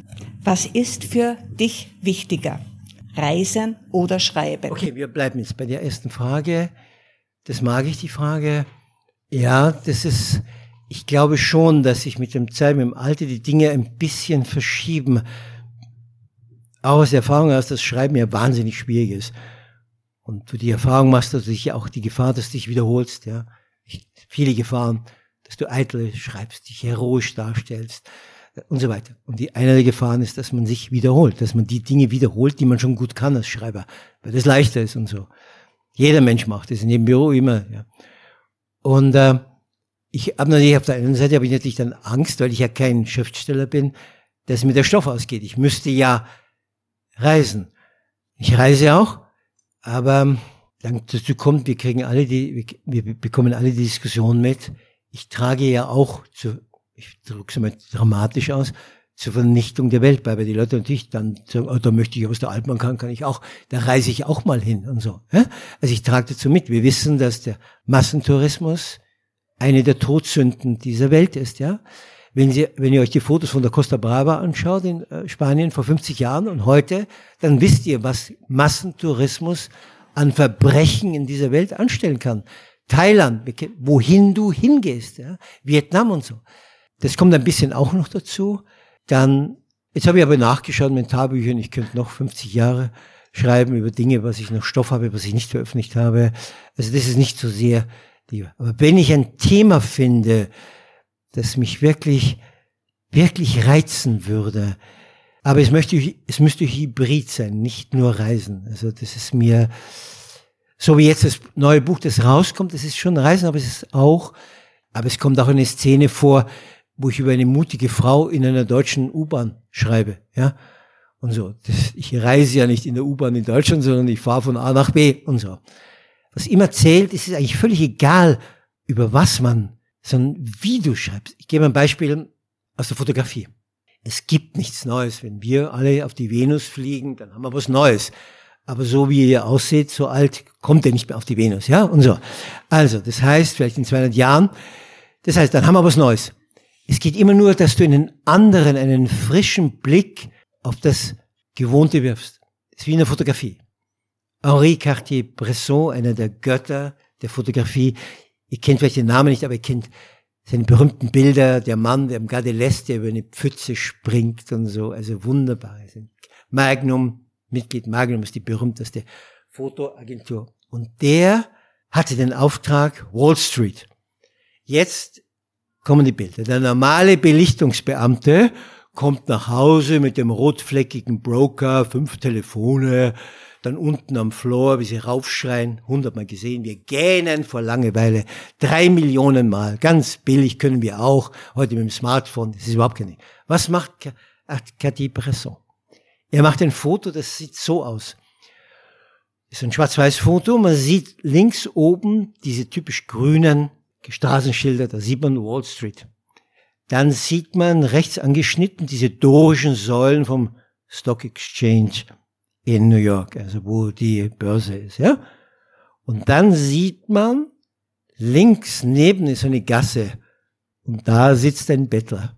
was ist für dich wichtiger? Reisen oder Schreiben? Okay, wir bleiben jetzt bei der ersten Frage. Das mag ich, die Frage. Ja, das ist, ich glaube schon, dass sich mit dem Zeit, mit dem Alter die Dinge ein bisschen verschieben. Auch aus der Erfahrung heraus, dass Schreiben ja wahnsinnig schwierig ist. Und du die Erfahrung machst, dass du dich auch die Gefahr, dass du dich wiederholst, ja. Viele Gefahren, dass du eitel schreibst, dich heroisch darstellst und so weiter. Und die eine der Gefahren ist, dass man sich wiederholt, dass man die Dinge wiederholt, die man schon gut kann als Schreiber, weil das leichter ist und so. Jeder Mensch macht das in jedem Büro immer, ja. Und äh, ich habe natürlich auf der einen Seite habe ich natürlich dann Angst, weil ich ja kein Schriftsteller bin, dass mir der Stoff ausgeht. Ich müsste ja reisen. Ich reise auch, aber dann dazu kommt, wir kriegen alle die, wir bekommen alle die Diskussion mit. Ich trage ja auch zu, ich drücke es mal dramatisch aus, zur Vernichtung der Welt bei, weil die Leute natürlich dann sagen, oh, da möchte ich aus der Altbahn kann, kann ich auch, da reise ich auch mal hin und so. Also ich trage dazu mit. Wir wissen, dass der Massentourismus eine der Todsünden dieser Welt ist, ja. Wenn, Sie, wenn ihr euch die Fotos von der Costa Brava anschaut in äh, Spanien vor 50 Jahren und heute, dann wisst ihr, was Massentourismus an Verbrechen in dieser Welt anstellen kann. Thailand, wohin du hingehst, ja? Vietnam und so. Das kommt ein bisschen auch noch dazu. Dann, jetzt habe ich aber nachgeschaut mit ich könnte noch 50 Jahre schreiben über Dinge, was ich noch Stoff habe, was ich nicht veröffentlicht habe. Also das ist nicht so sehr lieber. Aber wenn ich ein Thema finde, das mich wirklich, wirklich reizen würde, aber es möchte, es müsste hybrid sein, nicht nur Reisen. Also das ist mir, so wie jetzt das neue Buch, das rauskommt, das ist schon Reisen, aber es ist auch, aber es kommt auch eine Szene vor, wo ich über eine mutige Frau in einer deutschen U-Bahn schreibe, ja. Und so. Das, ich reise ja nicht in der U-Bahn in Deutschland, sondern ich fahre von A nach B und so was immer zählt, ist es eigentlich völlig egal, über was man, sondern wie du schreibst. Ich gebe ein Beispiel aus der Fotografie. Es gibt nichts Neues. Wenn wir alle auf die Venus fliegen, dann haben wir was Neues. Aber so wie ihr aussieht, so alt, kommt ihr nicht mehr auf die Venus, ja? Und so. Also, das heißt, vielleicht in 200 Jahren, das heißt, dann haben wir was Neues. Es geht immer nur, dass du in einen anderen, einen frischen Blick auf das Gewohnte wirfst. Das ist wie in der Fotografie. Henri Cartier-Bresson, einer der Götter der Fotografie. Ihr kennt vielleicht den Namen nicht, aber ihr kennt seine berühmten Bilder, der Mann, der im Garde l'Est, der über eine Pfütze springt und so, also wunderbar. Magnum, Mitglied Magnum ist die berühmteste Fotoagentur. Und der hatte den Auftrag Wall Street. Jetzt kommen die Bilder. Der normale Belichtungsbeamte kommt nach Hause mit dem rotfleckigen Broker, fünf Telefone, dann unten am Floor, wie sie raufschreien, hundertmal gesehen, wir gähnen vor Langeweile, drei Millionen Mal, ganz billig können wir auch, heute mit dem Smartphone, das ist überhaupt kein Ding. Was macht Cartier-Bresson? Er macht ein Foto, das sieht so aus. Das ist ein Schwarz-Weiß-Foto, man sieht links oben diese typisch grünen Straßenschilder, da sieht man Wall Street. Dann sieht man rechts angeschnitten diese dorischen Säulen vom Stock Exchange in New York, also wo die Börse ist, ja. Und dann sieht man, links neben ist eine Gasse und da sitzt ein Bettler.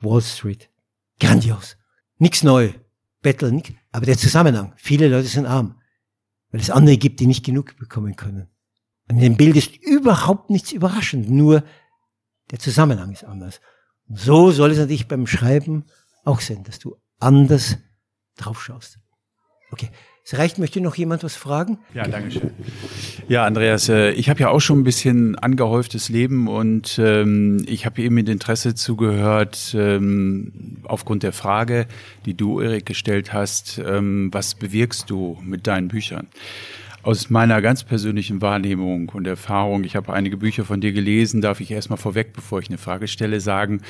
Wall Street. Grandios. Nix neu. Bettler, nix. Aber der Zusammenhang. Viele Leute sind arm. Weil es andere gibt, die nicht genug bekommen können. In dem Bild ist überhaupt nichts überraschend. Nur der Zusammenhang ist anders. Und so soll es natürlich beim Schreiben auch sein, dass du anders drauf schaust. Okay. Es reicht, möchte noch jemand was fragen? Ja, danke schön. Ja, Andreas, äh, ich habe ja auch schon ein bisschen angehäuftes Leben und ähm, ich habe eben mit Interesse zugehört, ähm, aufgrund der Frage, die du, Erik, gestellt hast, ähm, was bewirkst du mit deinen Büchern? Aus meiner ganz persönlichen Wahrnehmung und Erfahrung, ich habe einige Bücher von dir gelesen, darf ich erstmal vorweg, bevor ich eine Frage stelle, sagen,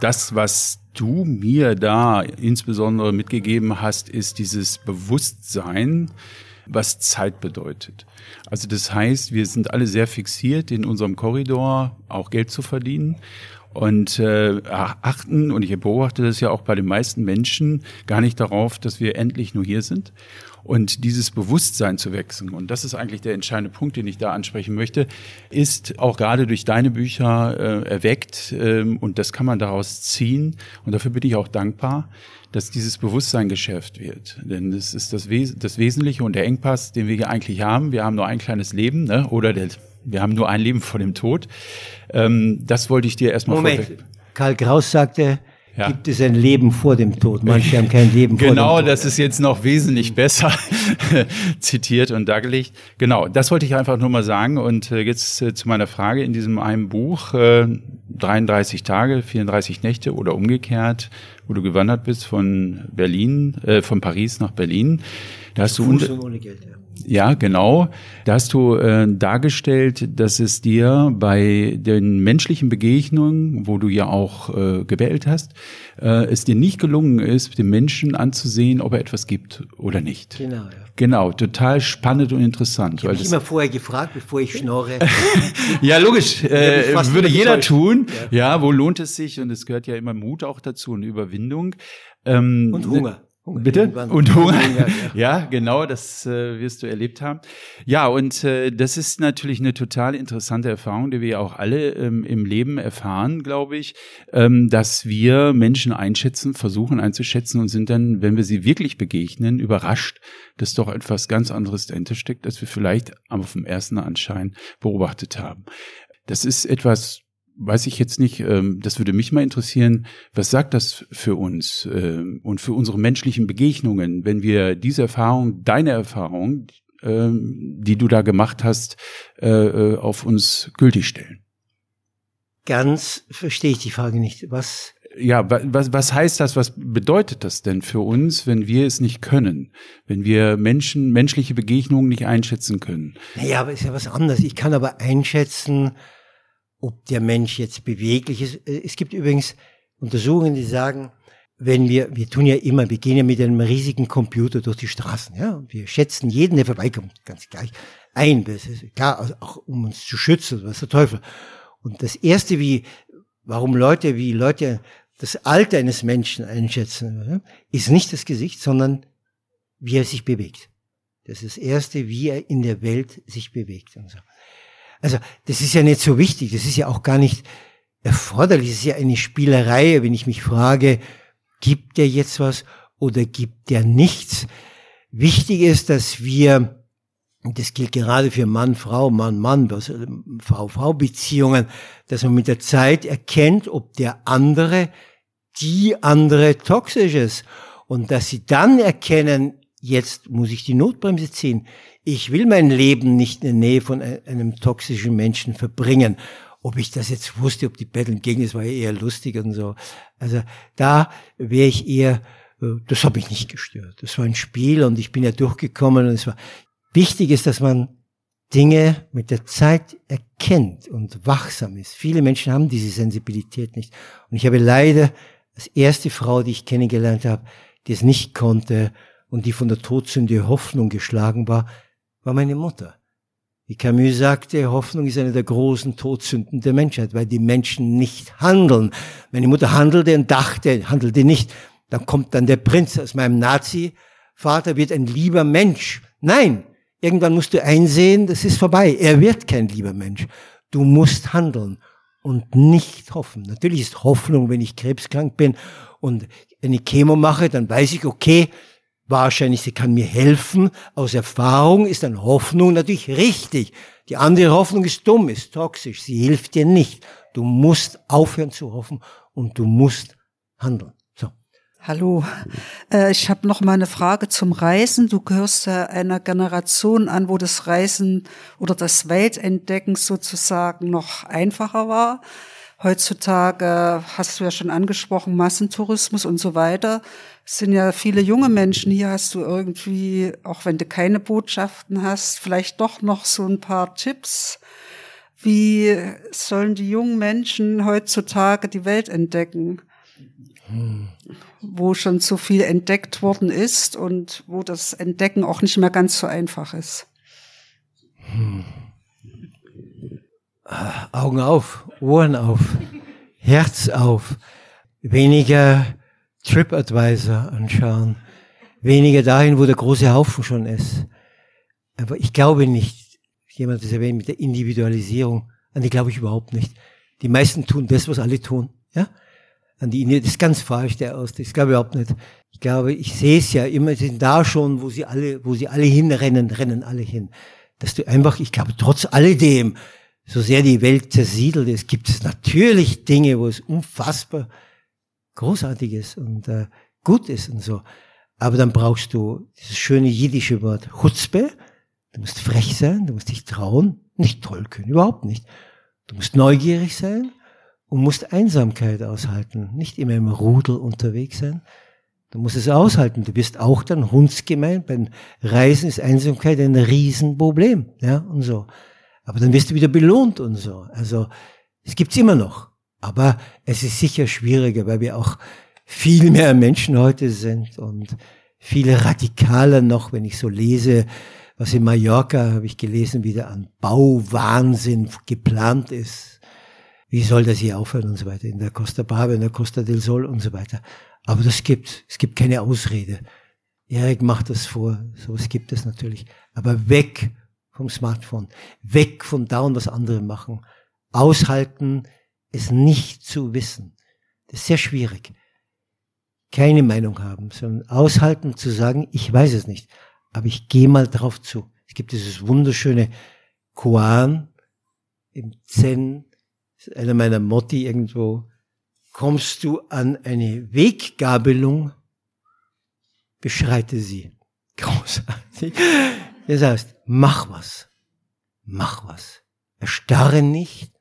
das, was du mir da insbesondere mitgegeben hast, ist dieses Bewusstsein, was Zeit bedeutet. Also das heißt, wir sind alle sehr fixiert in unserem Korridor, auch Geld zu verdienen und äh, achten, und ich beobachte das ja auch bei den meisten Menschen, gar nicht darauf, dass wir endlich nur hier sind und dieses Bewusstsein zu wechseln. Und das ist eigentlich der entscheidende Punkt, den ich da ansprechen möchte, ist auch gerade durch deine Bücher äh, erweckt. Ähm, und das kann man daraus ziehen. Und dafür bin ich auch dankbar, dass dieses Bewusstsein geschärft wird. Denn das ist das, Wes das Wesentliche und der Engpass, den wir hier eigentlich haben. Wir haben nur ein kleines Leben, ne? oder der, wir haben nur ein Leben vor dem Tod. Ähm, das wollte ich dir erstmal Moment. Vorweg. Karl Kraus sagte, ja. gibt es ein Leben vor dem Tod. Manche haben kein Leben vor genau, dem Tod. Genau, das ist jetzt noch wesentlich besser zitiert und dargelegt. Genau, das wollte ich einfach nur mal sagen. Und äh, jetzt äh, zu meiner Frage in diesem einen Buch, äh, 33 Tage, 34 Nächte oder umgekehrt, wo du gewandert bist von Berlin, äh, von Paris nach Berlin. Da hast du ohne Geld, ja. Ja, genau. Da hast du äh, dargestellt, dass es dir bei den menschlichen Begegnungen, wo du ja auch äh, gewählt hast, äh, es dir nicht gelungen ist, dem Menschen anzusehen, ob er etwas gibt oder nicht. Genau, ja. Genau, total spannend und interessant. Ich habe mich immer vorher gefragt, bevor ich schnorre. ja, logisch, äh, würde jeder tun. Ja. ja, wo lohnt es sich? Und es gehört ja immer Mut auch dazu und Überwindung. Ähm, und Hunger. Hunger Bitte? Und Hunger. Hunger ja. ja. genau, das äh, wirst du erlebt haben. Ja, und äh, das ist natürlich eine total interessante Erfahrung, die wir auch alle ähm, im Leben erfahren, glaube ich, ähm, dass wir Menschen einschätzen, versuchen einzuschätzen und sind dann, wenn wir sie wirklich begegnen, überrascht, dass doch etwas ganz anderes dahinter steckt, als wir vielleicht auf dem ersten Anschein beobachtet haben. Das ist etwas weiß ich jetzt nicht, ähm, das würde mich mal interessieren, was sagt das für uns ähm, und für unsere menschlichen Begegnungen, wenn wir diese Erfahrung, deine Erfahrung, ähm, die du da gemacht hast, äh, äh, auf uns gültig stellen? Ganz verstehe ich die Frage nicht. Was? Ja, was, was heißt das? Was bedeutet das denn für uns, wenn wir es nicht können? Wenn wir Menschen, menschliche Begegnungen nicht einschätzen können? Naja, aber ist ja was anderes. Ich kann aber einschätzen, ob der Mensch jetzt beweglich ist. Äh, es gibt übrigens Untersuchungen, die sagen, wenn wir, wir tun ja immer, wir gehen ja mit einem riesigen Computer durch die Straßen, ja, und wir schätzen jeden, der vorbeikommt, ganz gleich ein, das ist klar, also auch um uns zu schützen, was der Teufel. Und das erste, wie, warum Leute, wie Leute das Alter eines Menschen einschätzen, ist nicht das Gesicht, sondern wie er sich bewegt. Das ist das erste, wie er in der Welt sich bewegt und so. Also das ist ja nicht so wichtig, das ist ja auch gar nicht erforderlich, das ist ja eine Spielerei, wenn ich mich frage, gibt der jetzt was oder gibt der nichts? Wichtig ist, dass wir, das gilt gerade für Mann, Frau, Mann, Mann, Frau, Frau Beziehungen, dass man mit der Zeit erkennt, ob der andere, die andere toxisch ist. Und dass sie dann erkennen, jetzt muss ich die Notbremse ziehen. Ich will mein Leben nicht in der Nähe von einem toxischen Menschen verbringen. Ob ich das jetzt wusste, ob die betteln gegen, das war eher lustig und so. Also da wäre ich eher, äh, das hat mich nicht gestört. Das war ein Spiel und ich bin ja durchgekommen und es war wichtig ist, dass man Dinge mit der Zeit erkennt und wachsam ist. Viele Menschen haben diese Sensibilität nicht. Und ich habe leider als erste Frau, die ich kennengelernt habe, die es nicht konnte, und die von der Todsünde Hoffnung geschlagen war, war meine Mutter. Wie Camus sagte, Hoffnung ist eine der großen Todsünden der Menschheit, weil die Menschen nicht handeln. Meine Mutter handelte und dachte, handelte nicht. Dann kommt dann der Prinz aus meinem Nazi-Vater, wird ein lieber Mensch. Nein, irgendwann musst du einsehen, das ist vorbei. Er wird kein lieber Mensch. Du musst handeln und nicht hoffen. Natürlich ist Hoffnung, wenn ich krebskrank bin und eine Chemo mache, dann weiß ich, okay, wahrscheinlich, sie kann mir helfen. Aus Erfahrung ist dann Hoffnung natürlich richtig. Die andere Hoffnung ist dumm, ist toxisch. Sie hilft dir nicht. Du musst aufhören zu hoffen und du musst handeln. So. Hallo. Äh, ich habe noch mal eine Frage zum Reisen. Du gehörst einer Generation an, wo das Reisen oder das Weltentdecken sozusagen noch einfacher war. Heutzutage hast du ja schon angesprochen, Massentourismus und so weiter. Es sind ja viele junge Menschen hier. Hast du irgendwie, auch wenn du keine Botschaften hast, vielleicht doch noch so ein paar Tipps? Wie sollen die jungen Menschen heutzutage die Welt entdecken? Hm. Wo schon so viel entdeckt worden ist und wo das Entdecken auch nicht mehr ganz so einfach ist. Hm. Augen auf, Ohren auf, Herz auf, weniger TripAdvisor anschauen, weniger dahin, wo der große Haufen schon ist. Aber ich glaube nicht, jemand hat es erwähnt mit der Individualisierung, an die glaube ich überhaupt nicht. Die meisten tun das, was alle tun, ja? An die, das ist ganz falsch, der aus, das glaube ich überhaupt nicht. Ich glaube, ich sehe es ja immer, sie sind da schon, wo sie alle, wo sie alle hinrennen, rennen alle hin. Dass du einfach, ich glaube, trotz alledem, so sehr die Welt zersiedelt ist, gibt es natürlich Dinge, wo es unfassbar großartig ist und äh, gut ist und so. Aber dann brauchst du dieses schöne jiddische Wort Chutzpe. Du musst frech sein, du musst dich trauen, nicht toll können, überhaupt nicht. Du musst neugierig sein und musst Einsamkeit aushalten, nicht immer im Rudel unterwegs sein. Du musst es aushalten. Du bist auch dann hundsgemein. Beim Reisen ist Einsamkeit ein Riesenproblem, ja, und so. Aber dann wirst du wieder belohnt und so. Also es gibt's immer noch. Aber es ist sicher schwieriger, weil wir auch viel mehr Menschen heute sind und viel radikaler noch, wenn ich so lese, was in Mallorca, habe ich gelesen, wieder an Bauwahnsinn geplant ist. Wie soll das hier aufhören und so weiter, in der Costa Brava, in der Costa del Sol und so weiter. Aber das gibt, es gibt keine Ausrede. Erik macht das vor, sowas gibt es natürlich. Aber weg vom Smartphone, weg von dauernd was andere machen, aushalten, es nicht zu wissen. Das ist sehr schwierig. Keine Meinung haben, sondern aushalten zu sagen, ich weiß es nicht, aber ich gehe mal drauf zu. Es gibt dieses wunderschöne Koan im Zen, einer meiner Motti irgendwo. Kommst du an eine Weggabelung, beschreite sie. Großartig. Das heißt, mach was. Mach was. Erstarre nicht.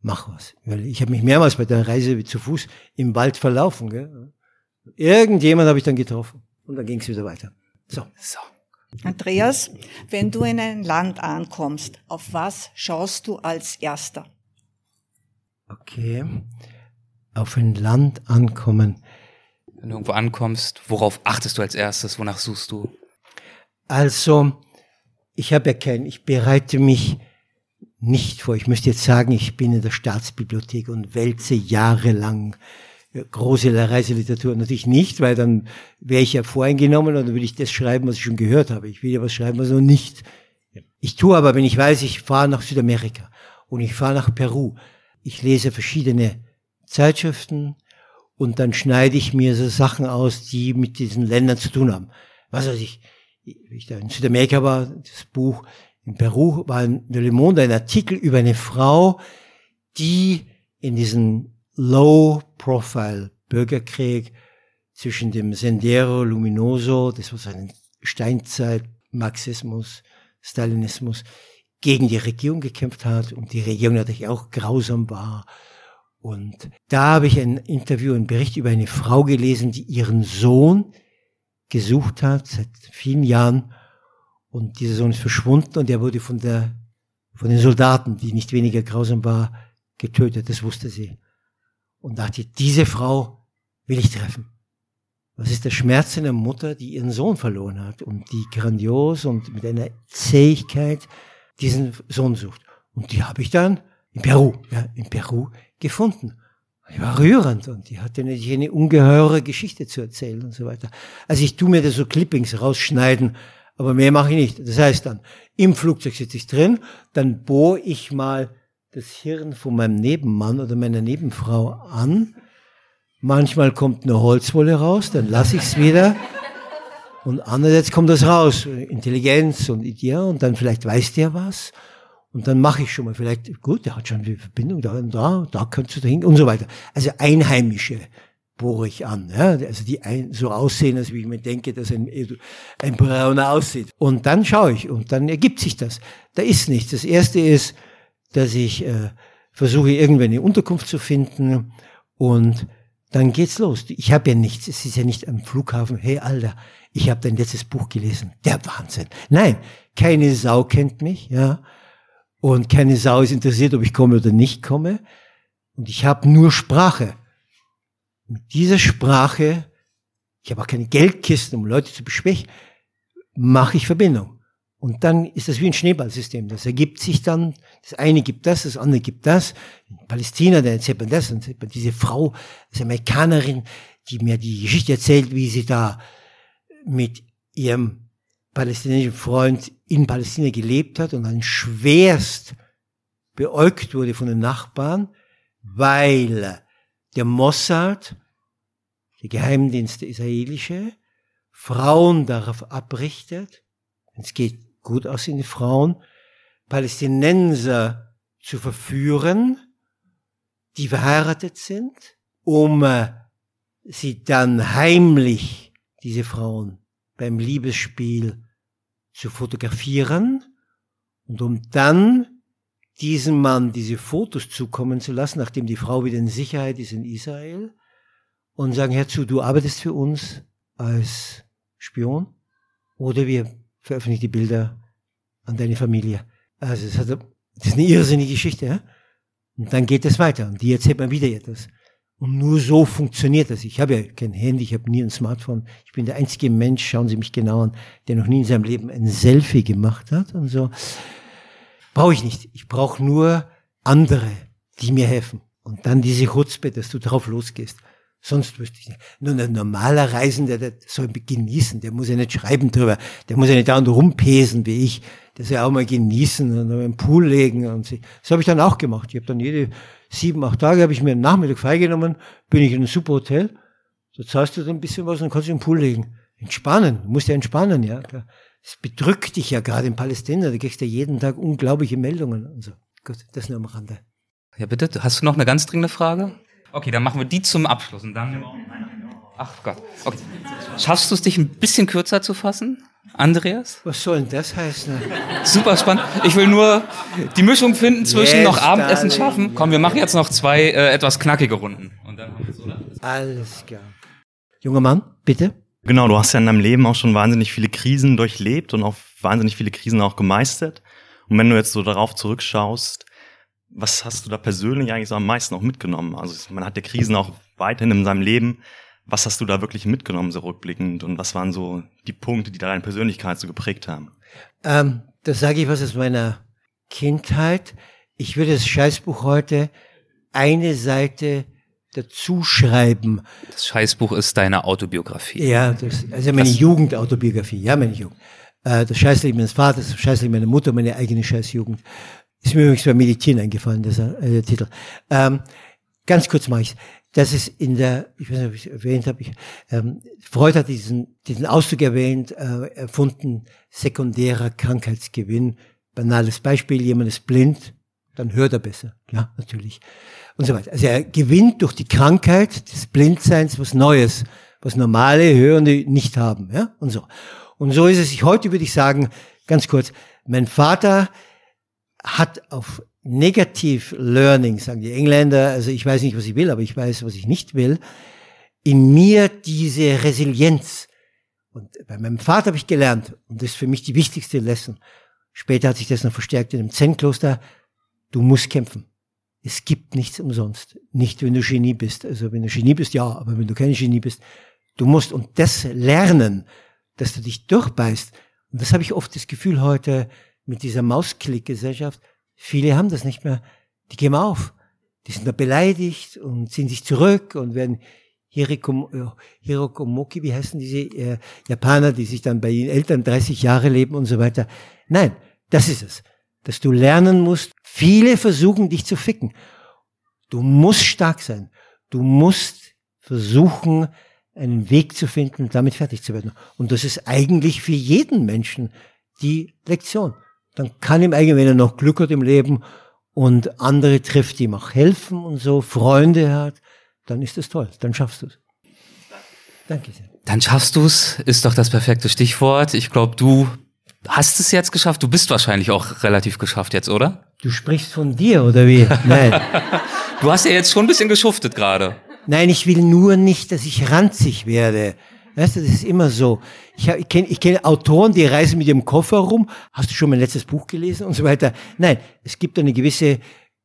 Mach was. Ich habe mich mehrmals bei der Reise zu Fuß im Wald verlaufen. Gell? Irgendjemand habe ich dann getroffen. Und dann ging es wieder weiter. So. so. Andreas, wenn du in ein Land ankommst, auf was schaust du als Erster? Okay. Auf ein Land ankommen. Wenn du irgendwo ankommst, worauf achtest du als erstes? Wonach suchst du? Also, ich habe ja kein, ich bereite mich nicht vor. Ich müsste jetzt sagen, ich bin in der Staatsbibliothek und wälze jahrelang große Reiseliteratur. Natürlich nicht, weil dann wäre ich ja voreingenommen und dann würde ich das schreiben, was ich schon gehört habe. Ich will ja was schreiben, was noch nicht. Ich tue aber, wenn ich weiß, ich fahre nach Südamerika und ich fahre nach Peru. Ich lese verschiedene Zeitschriften und dann schneide ich mir so Sachen aus, die mit diesen Ländern zu tun haben. Was weiß ich, ich da in Südamerika war, das Buch in Peru war in Le Monde ein Artikel über eine Frau, die in diesem Low-Profile-Bürgerkrieg zwischen dem Sendero Luminoso, das war so ein Steinzeit-Marxismus, Stalinismus, gegen die Regierung gekämpft hat und die Regierung natürlich auch grausam war. Und da habe ich ein Interview, einen Bericht über eine Frau gelesen, die ihren Sohn gesucht hat seit vielen Jahren und dieser Sohn ist verschwunden und er wurde von der von den Soldaten, die nicht weniger grausam war, getötet. Das wusste sie und dachte, diese Frau will ich treffen. Was ist der Schmerz einer Mutter, die ihren Sohn verloren hat und die grandios und mit einer Zähigkeit diesen Sohn sucht. Und die habe ich dann in Peru, ja, in Peru gefunden. Die war rührend und die hatte natürlich eine ungeheure Geschichte zu erzählen und so weiter. Also ich tue mir da so Clippings rausschneiden, aber mehr mache ich nicht. Das heißt dann, im Flugzeug sitze ich drin, dann bohre ich mal das Hirn von meinem Nebenmann oder meiner Nebenfrau an. Manchmal kommt eine Holzwolle raus, dann lasse ich es wieder. Und andererseits kommt das raus, Intelligenz und Idee, und dann vielleicht weiß der was. Und dann mache ich schon mal vielleicht, gut, der hat schon eine Verbindung da und da, da kannst du da hin und so weiter. Also einheimische bohre ich an. Ja? Also die ein, so aussehen, als wie ich mir denke, dass ein, ein Brauner aussieht. Und dann schaue ich und dann ergibt sich das. Da ist nichts. Das erste ist, dass ich äh, versuche, irgendwann eine Unterkunft zu finden und dann geht's los. Ich habe ja nichts. Es ist ja nicht am Flughafen, hey Alter, ich habe dein letztes Buch gelesen. Der Wahnsinn. Nein, keine Sau kennt mich, ja. Und keine Sau ist interessiert, ob ich komme oder nicht komme. Und ich habe nur Sprache. Mit dieser Sprache, ich habe auch keine Geldkisten, um Leute zu beschwächen, mache ich Verbindung. Und dann ist das wie ein Schneeballsystem. Das ergibt sich dann, das eine gibt das, das andere gibt das. In Palästina, da erzählt man das, und erzählt man diese Frau, das Amerikanerin, die mir die Geschichte erzählt, wie sie da mit ihrem palästinensischen Freund in Palästina gelebt hat und dann schwerst beäugt wurde von den Nachbarn, weil der Mossad, der Geheimdienst der israelische, Frauen darauf abrichtet, es geht gut aussehende Frauen, Palästinenser zu verführen, die verheiratet sind, um äh, sie dann heimlich, diese Frauen, beim Liebesspiel zu fotografieren und um dann diesem Mann diese Fotos zukommen zu lassen, nachdem die Frau wieder in Sicherheit ist in Israel, und sagen, Herr zu, du arbeitest für uns als Spion oder wir veröffentlichen die Bilder an deine Familie. Also das, hat, das ist eine irrsinnige Geschichte. Ja? Und dann geht es weiter und die erzählt man wieder etwas. Und nur so funktioniert das. Ich habe ja kein Handy, ich habe nie ein Smartphone. Ich bin der einzige Mensch, schauen Sie mich genau an, der noch nie in seinem Leben ein Selfie gemacht hat und so. Brauche ich nicht. Ich brauche nur andere, die mir helfen. Und dann diese Chutzpe, dass du drauf losgehst. Sonst wüsste ich nicht. Nur ein normaler Reisender, der soll genießen, der muss ja nicht schreiben drüber, der muss ja nicht dauernd rumpesen wie ich, der soll ja auch mal genießen und im Pool legen und so. Das habe ich dann auch gemacht. Ich habe dann jede sieben, acht Tage habe ich mir einen Nachmittag freigenommen, bin ich in ein super Hotel, da zahlst du dann ein bisschen was und kannst dich im Pool legen. Entspannen, du musst ja entspannen, ja. Es bedrückt dich ja gerade in Palästina, da kriegst du ja jeden Tag unglaubliche Meldungen und so. Gut, das nur am Rande. Ja, bitte, hast du noch eine ganz dringende Frage? Okay, dann machen wir die zum Abschluss und dann. Ach Gott. Okay. Schaffst du es, dich ein bisschen kürzer zu fassen, Andreas? Was soll denn das heißen? Super spannend. Ich will nur die Mischung finden zwischen yes, noch Abendessen darling. schaffen. Komm, wir machen jetzt noch zwei äh, etwas knackige Runden. Und dann haben wir oder? Alles klar. Junger Mann, bitte. Genau, du hast ja in deinem Leben auch schon wahnsinnig viele Krisen durchlebt und auch wahnsinnig viele Krisen auch gemeistert. Und wenn du jetzt so darauf zurückschaust, was hast du da persönlich eigentlich so am meisten auch mitgenommen? Also man hat ja Krisen auch weiterhin in seinem Leben. Was hast du da wirklich mitgenommen, so rückblickend? Und was waren so die Punkte, die da deine Persönlichkeit so geprägt haben? Ähm, das sage ich was aus meiner Kindheit. Ich würde das Scheißbuch heute eine Seite dazu schreiben. Das Scheißbuch ist deine Autobiografie. Ja, das, also meine das Jugendautobiografie, ja, meine Jugend. Äh, das Scheißleben meines Vaters, das Scheißleben meiner Mutter, meine eigene Scheißjugend. Ist mir übrigens beim Meditieren eingefallen, dieser äh, Titel. Ähm, ganz kurz mache ich Das ist in der, ich weiß nicht, ob ich es erwähnt habe, ich, ähm, Freud hat diesen, diesen Ausdruck erwähnt, äh, erfunden, sekundärer Krankheitsgewinn. Banales Beispiel, jemand ist blind, dann hört er besser. Ja, natürlich. Und so weiter. Also er gewinnt durch die Krankheit des Blindseins was Neues, was normale Hörende nicht haben. Ja, und so. Und so ist es. Heute würde ich sagen, ganz kurz, mein Vater hat auf Negative Learning, sagen die Engländer, also ich weiß nicht, was ich will, aber ich weiß, was ich nicht will, in mir diese Resilienz. Und bei meinem Vater habe ich gelernt, und das ist für mich die wichtigste Lesson. Später hat sich das noch verstärkt in einem Zen-Kloster. Du musst kämpfen. Es gibt nichts umsonst. Nicht, wenn du Genie bist. Also wenn du Genie bist, ja, aber wenn du kein Genie bist, du musst und das lernen, dass du dich durchbeißt. Und das habe ich oft das Gefühl heute, mit dieser Mausklick-Gesellschaft, viele haben das nicht mehr. Die geben auf. Die sind da beleidigt und ziehen sich zurück und werden Hiroko, äh, Hirokomoki, wie heißen diese äh, Japaner, die sich dann bei ihren Eltern 30 Jahre leben und so weiter. Nein, das ist es. Dass du lernen musst, viele versuchen dich zu ficken. Du musst stark sein. Du musst versuchen, einen Weg zu finden, damit fertig zu werden. Und das ist eigentlich für jeden Menschen die Lektion dann kann ihm eigentlich, wenn er noch Glück hat im Leben und andere trifft, die ihm auch helfen und so, Freunde hat, dann ist das toll, dann schaffst du es. Danke sehr. Dann schaffst du's, ist doch das perfekte Stichwort. Ich glaube, du hast es jetzt geschafft. Du bist wahrscheinlich auch relativ geschafft jetzt, oder? Du sprichst von dir, oder wie? Nein. Du hast ja jetzt schon ein bisschen geschuftet gerade. Nein, ich will nur nicht, dass ich ranzig werde. Weißt du, das ist immer so. Ich, hab- ich kenne ich kenn Autoren, die reisen mit ihrem Koffer rum. Hast du schon mein letztes Buch gelesen und so weiter? Nein, es gibt eine gewisse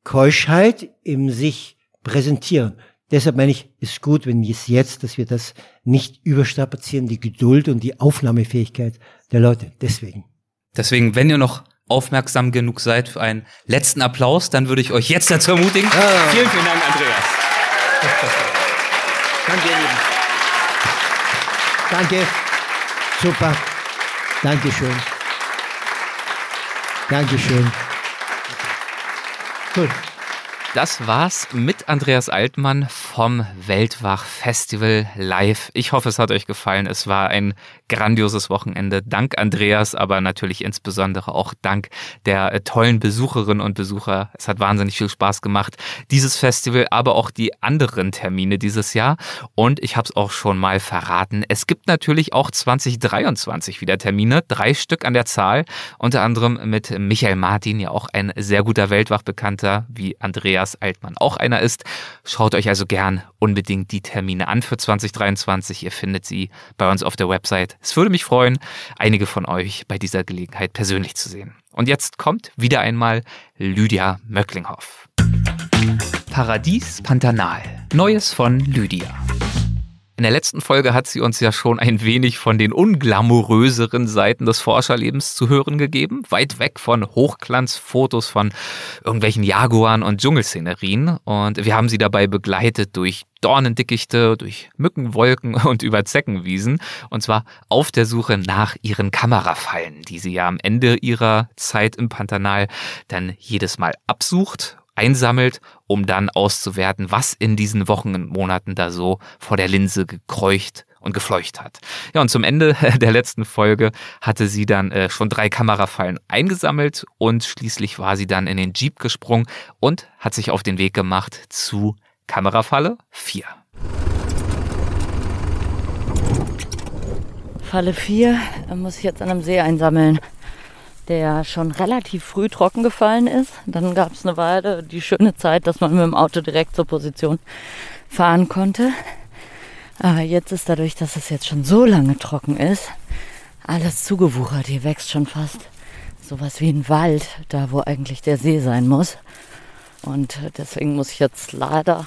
Keuschheit im sich präsentieren. Deshalb meine ich, ist gut, wenn es jetzt, dass wir das nicht überstrapazieren, die Geduld und die Aufnahmefähigkeit der Leute. Deswegen. Deswegen, wenn ihr noch aufmerksam genug seid für einen letzten Applaus, dann würde ich euch jetzt dazu ermutigen. Vielen, vielen Dank, Andreas. Danke, ihr Lieben. Danke. Super. Dankeschön. Dankeschön. Gut. Das war's mit Andreas Altmann vom Weltwach Festival live. Ich hoffe, es hat euch gefallen. Es war ein grandioses Wochenende. Dank Andreas, aber natürlich insbesondere auch dank der äh, tollen Besucherinnen und Besucher. Es hat wahnsinnig viel Spaß gemacht. Dieses Festival, aber auch die anderen Termine dieses Jahr. Und ich habe es auch schon mal verraten. Es gibt natürlich auch 2023 wieder Termine. Drei Stück an der Zahl. Unter anderem mit Michael Martin, ja auch ein sehr guter Weltwachbekannter, wie Andreas Altmann auch einer ist. Schaut euch also gern unbedingt die Termine an für 2023. Ihr findet sie bei uns auf der Website. Es würde mich freuen, einige von euch bei dieser Gelegenheit persönlich zu sehen. Und jetzt kommt wieder einmal Lydia Möcklinghoff. Paradies Pantanal. Neues von Lydia. In der letzten Folge hat sie uns ja schon ein wenig von den unglamouröseren Seiten des Forscherlebens zu hören gegeben, weit weg von Hochglanzfotos von irgendwelchen Jaguaren und Dschungelszenerien. Und wir haben sie dabei begleitet durch Dornendickichte, durch Mückenwolken und über Zeckenwiesen. Und zwar auf der Suche nach ihren Kamerafallen, die sie ja am Ende ihrer Zeit im Pantanal dann jedes Mal absucht einsammelt, um dann auszuwerten, was in diesen Wochen und Monaten da so vor der Linse gekreucht und gefleucht hat. Ja, und zum Ende der letzten Folge hatte sie dann äh, schon drei Kamerafallen eingesammelt und schließlich war sie dann in den Jeep gesprungen und hat sich auf den Weg gemacht zu Kamerafalle 4. Falle 4 muss ich jetzt an einem See einsammeln, der schon relativ früh trocken gefallen ist. Dann gab es eine Weile die schöne Zeit, dass man mit dem Auto direkt zur Position fahren konnte. Aber jetzt ist dadurch, dass es jetzt schon so lange trocken ist, alles zugewuchert. Hier wächst schon fast sowas wie ein Wald, da wo eigentlich der See sein muss. Und deswegen muss ich jetzt leider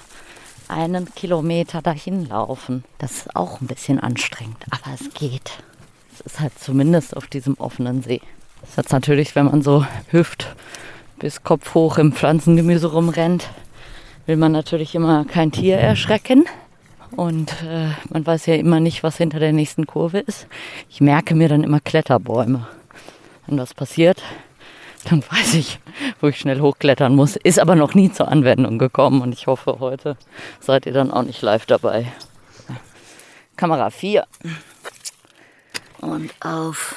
einen Kilometer dahin laufen. Das ist auch ein bisschen anstrengend, aber es geht. Es ist halt zumindest auf diesem offenen See. Das jetzt natürlich, wenn man so hüft bis Kopf hoch im Pflanzengemüse rumrennt, will man natürlich immer kein Tier erschrecken. Und äh, man weiß ja immer nicht, was hinter der nächsten Kurve ist. Ich merke mir dann immer Kletterbäume. Wenn das passiert, dann weiß ich, wo ich schnell hochklettern muss. Ist aber noch nie zur Anwendung gekommen und ich hoffe, heute seid ihr dann auch nicht live dabei. Kamera 4. Und auf.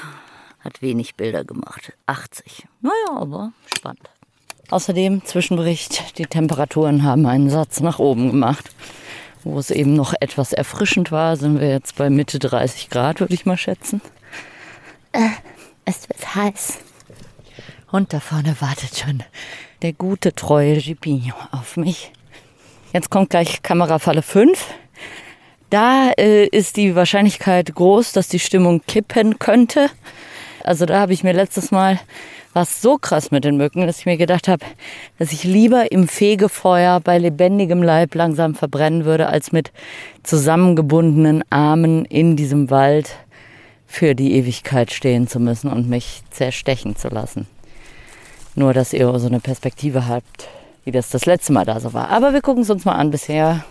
Hat wenig Bilder gemacht. 80. Naja, aber spannend. Außerdem, Zwischenbericht, die Temperaturen haben einen Satz nach oben gemacht. Wo es eben noch etwas erfrischend war, sind wir jetzt bei Mitte 30 Grad, würde ich mal schätzen. Äh, es wird heiß. Und da vorne wartet schon der gute, treue Gipino auf mich. Jetzt kommt gleich Kamerafalle 5. Da äh, ist die Wahrscheinlichkeit groß, dass die Stimmung kippen könnte. Also da habe ich mir letztes Mal was so krass mit den Mücken, dass ich mir gedacht habe, dass ich lieber im Fegefeuer bei lebendigem Leib langsam verbrennen würde, als mit zusammengebundenen Armen in diesem Wald für die Ewigkeit stehen zu müssen und mich zerstechen zu lassen. Nur, dass ihr so eine Perspektive habt, wie das das letzte Mal da so war. Aber wir gucken es uns mal an. Bisher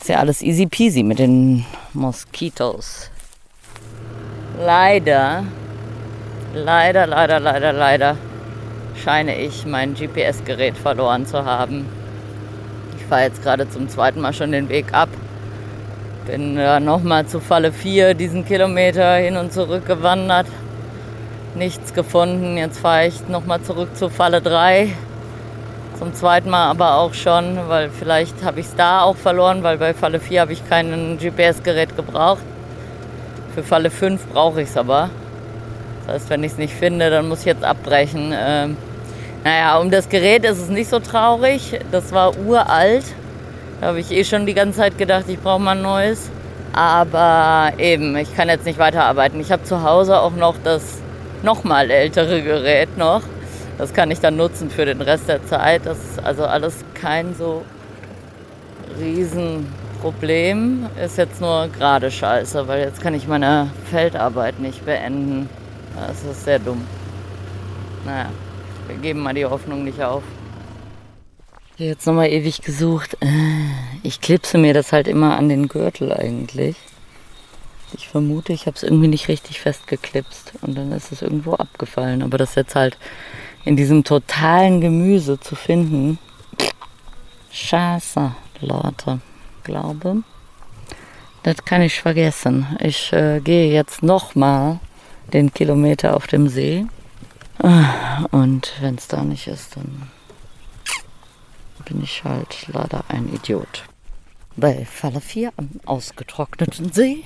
ist ja alles easy peasy mit den Moskitos. Leider, leider, leider, leider, leider scheine ich mein GPS-Gerät verloren zu haben. Ich fahre jetzt gerade zum zweiten Mal schon den Weg ab. Bin ja nochmal zu Falle 4 diesen Kilometer hin und zurück gewandert. Nichts gefunden. Jetzt fahre ich nochmal zurück zu Falle 3. Zum zweiten Mal aber auch schon, weil vielleicht habe ich es da auch verloren, weil bei Falle 4 habe ich kein GPS-Gerät gebraucht. Für Falle 5 brauche ich es aber. Das heißt, wenn ich es nicht finde, dann muss ich jetzt abbrechen. Ähm, naja, um das Gerät ist es nicht so traurig. Das war uralt. Da habe ich eh schon die ganze Zeit gedacht, ich brauche mal ein neues. Aber eben, ich kann jetzt nicht weiterarbeiten. Ich habe zu Hause auch noch das nochmal ältere Gerät noch. Das kann ich dann nutzen für den Rest der Zeit. Das ist also alles kein so Riesenproblem. Ist jetzt nur gerade scheiße, weil jetzt kann ich meine Feldarbeit nicht beenden. Das ist sehr dumm. Naja, wir geben mal die Hoffnung nicht auf. Jetzt nochmal ewig gesucht. Äh, ich klipse mir das halt immer an den Gürtel eigentlich. Ich vermute, ich habe es irgendwie nicht richtig festgeklipst und dann ist es irgendwo abgefallen. Aber das jetzt halt in diesem totalen Gemüse zu finden. Scheiße, Leute. Glaube, das kann ich vergessen. Ich äh, gehe jetzt nochmal den Kilometer auf dem See. Und wenn es da nicht ist, dann bin ich halt leider ein Idiot. Bei Falle 4 am ausgetrockneten See.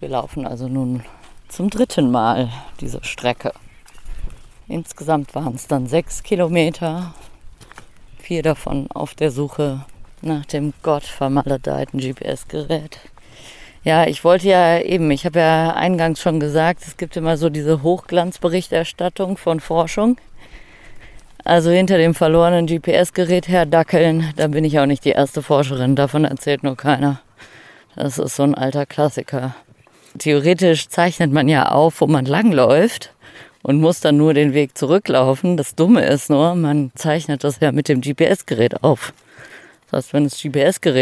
Wir laufen also nun zum dritten Mal diese Strecke. Insgesamt waren es dann sechs Kilometer, vier davon auf der Suche nach dem gottvermaledeiten GPS-Gerät. Ja, ich wollte ja eben, ich habe ja eingangs schon gesagt, es gibt immer so diese Hochglanzberichterstattung von Forschung. Also hinter dem verlorenen GPS-Gerät herdackeln, da bin ich auch nicht die erste Forscherin, davon erzählt nur keiner. Das ist so ein alter Klassiker. Theoretisch zeichnet man ja auf, wo man langläuft und muss dann nur den Weg zurücklaufen. Das Dumme ist nur, man zeichnet das ja mit dem GPS-Gerät auf. Das heißt, wenn das GPS-Gerät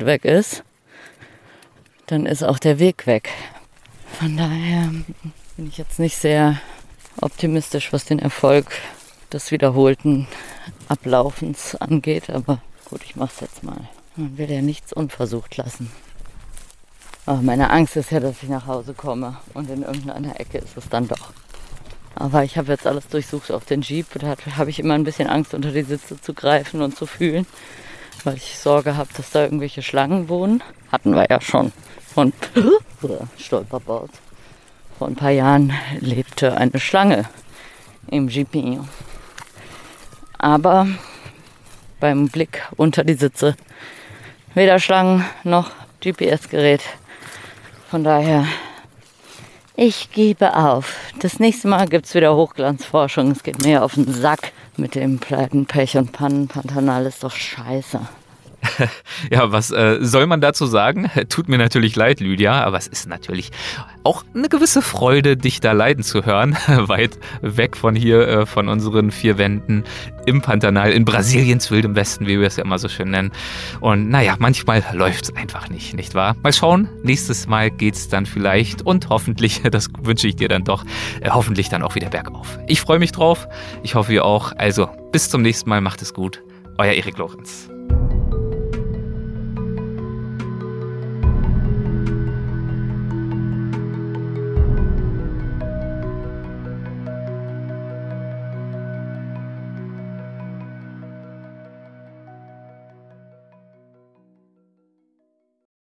Weg ist, dann ist auch der Weg weg. Von daher bin ich jetzt nicht sehr optimistisch, was den Erfolg des wiederholten Ablaufens angeht, aber gut, ich mach's jetzt mal. Man will ja nichts unversucht lassen. Aber meine Angst ist ja, dass ich nach Hause komme und in irgendeiner Ecke ist es dann doch. Aber ich habe jetzt alles durchsucht auf den Jeep. Da habe ich immer ein bisschen Angst, unter die Sitze zu greifen und zu fühlen, weil ich Sorge habe, dass da irgendwelche Schlangen wohnen. Hatten wir ja schon. Von Stolperbaut. Vor ein paar Jahren lebte eine Schlange im Jeep. Aber beim Blick unter die Sitze weder Schlangen noch GPS-Gerät. Von daher ich gebe auf. Das nächste Mal gibt es wieder Hochglanzforschung. Es geht mir auf den Sack mit dem Pleiten, Pech und Pannen. Pantanal ist doch scheiße. ja, was äh, soll man dazu sagen? Tut mir natürlich leid, Lydia, aber es ist natürlich auch eine gewisse Freude, dich da leiden zu hören, weit weg von hier, äh, von unseren vier Wänden im Pantanal, in Brasiliens wildem Westen, wie wir es ja immer so schön nennen. Und naja, manchmal läuft es einfach nicht, nicht wahr? Mal schauen, nächstes Mal geht es dann vielleicht und hoffentlich, das wünsche ich dir dann doch, äh, hoffentlich dann auch wieder bergauf. Ich freue mich drauf, ich hoffe ihr auch. Also bis zum nächsten Mal, macht es gut. Euer Erik Lorenz.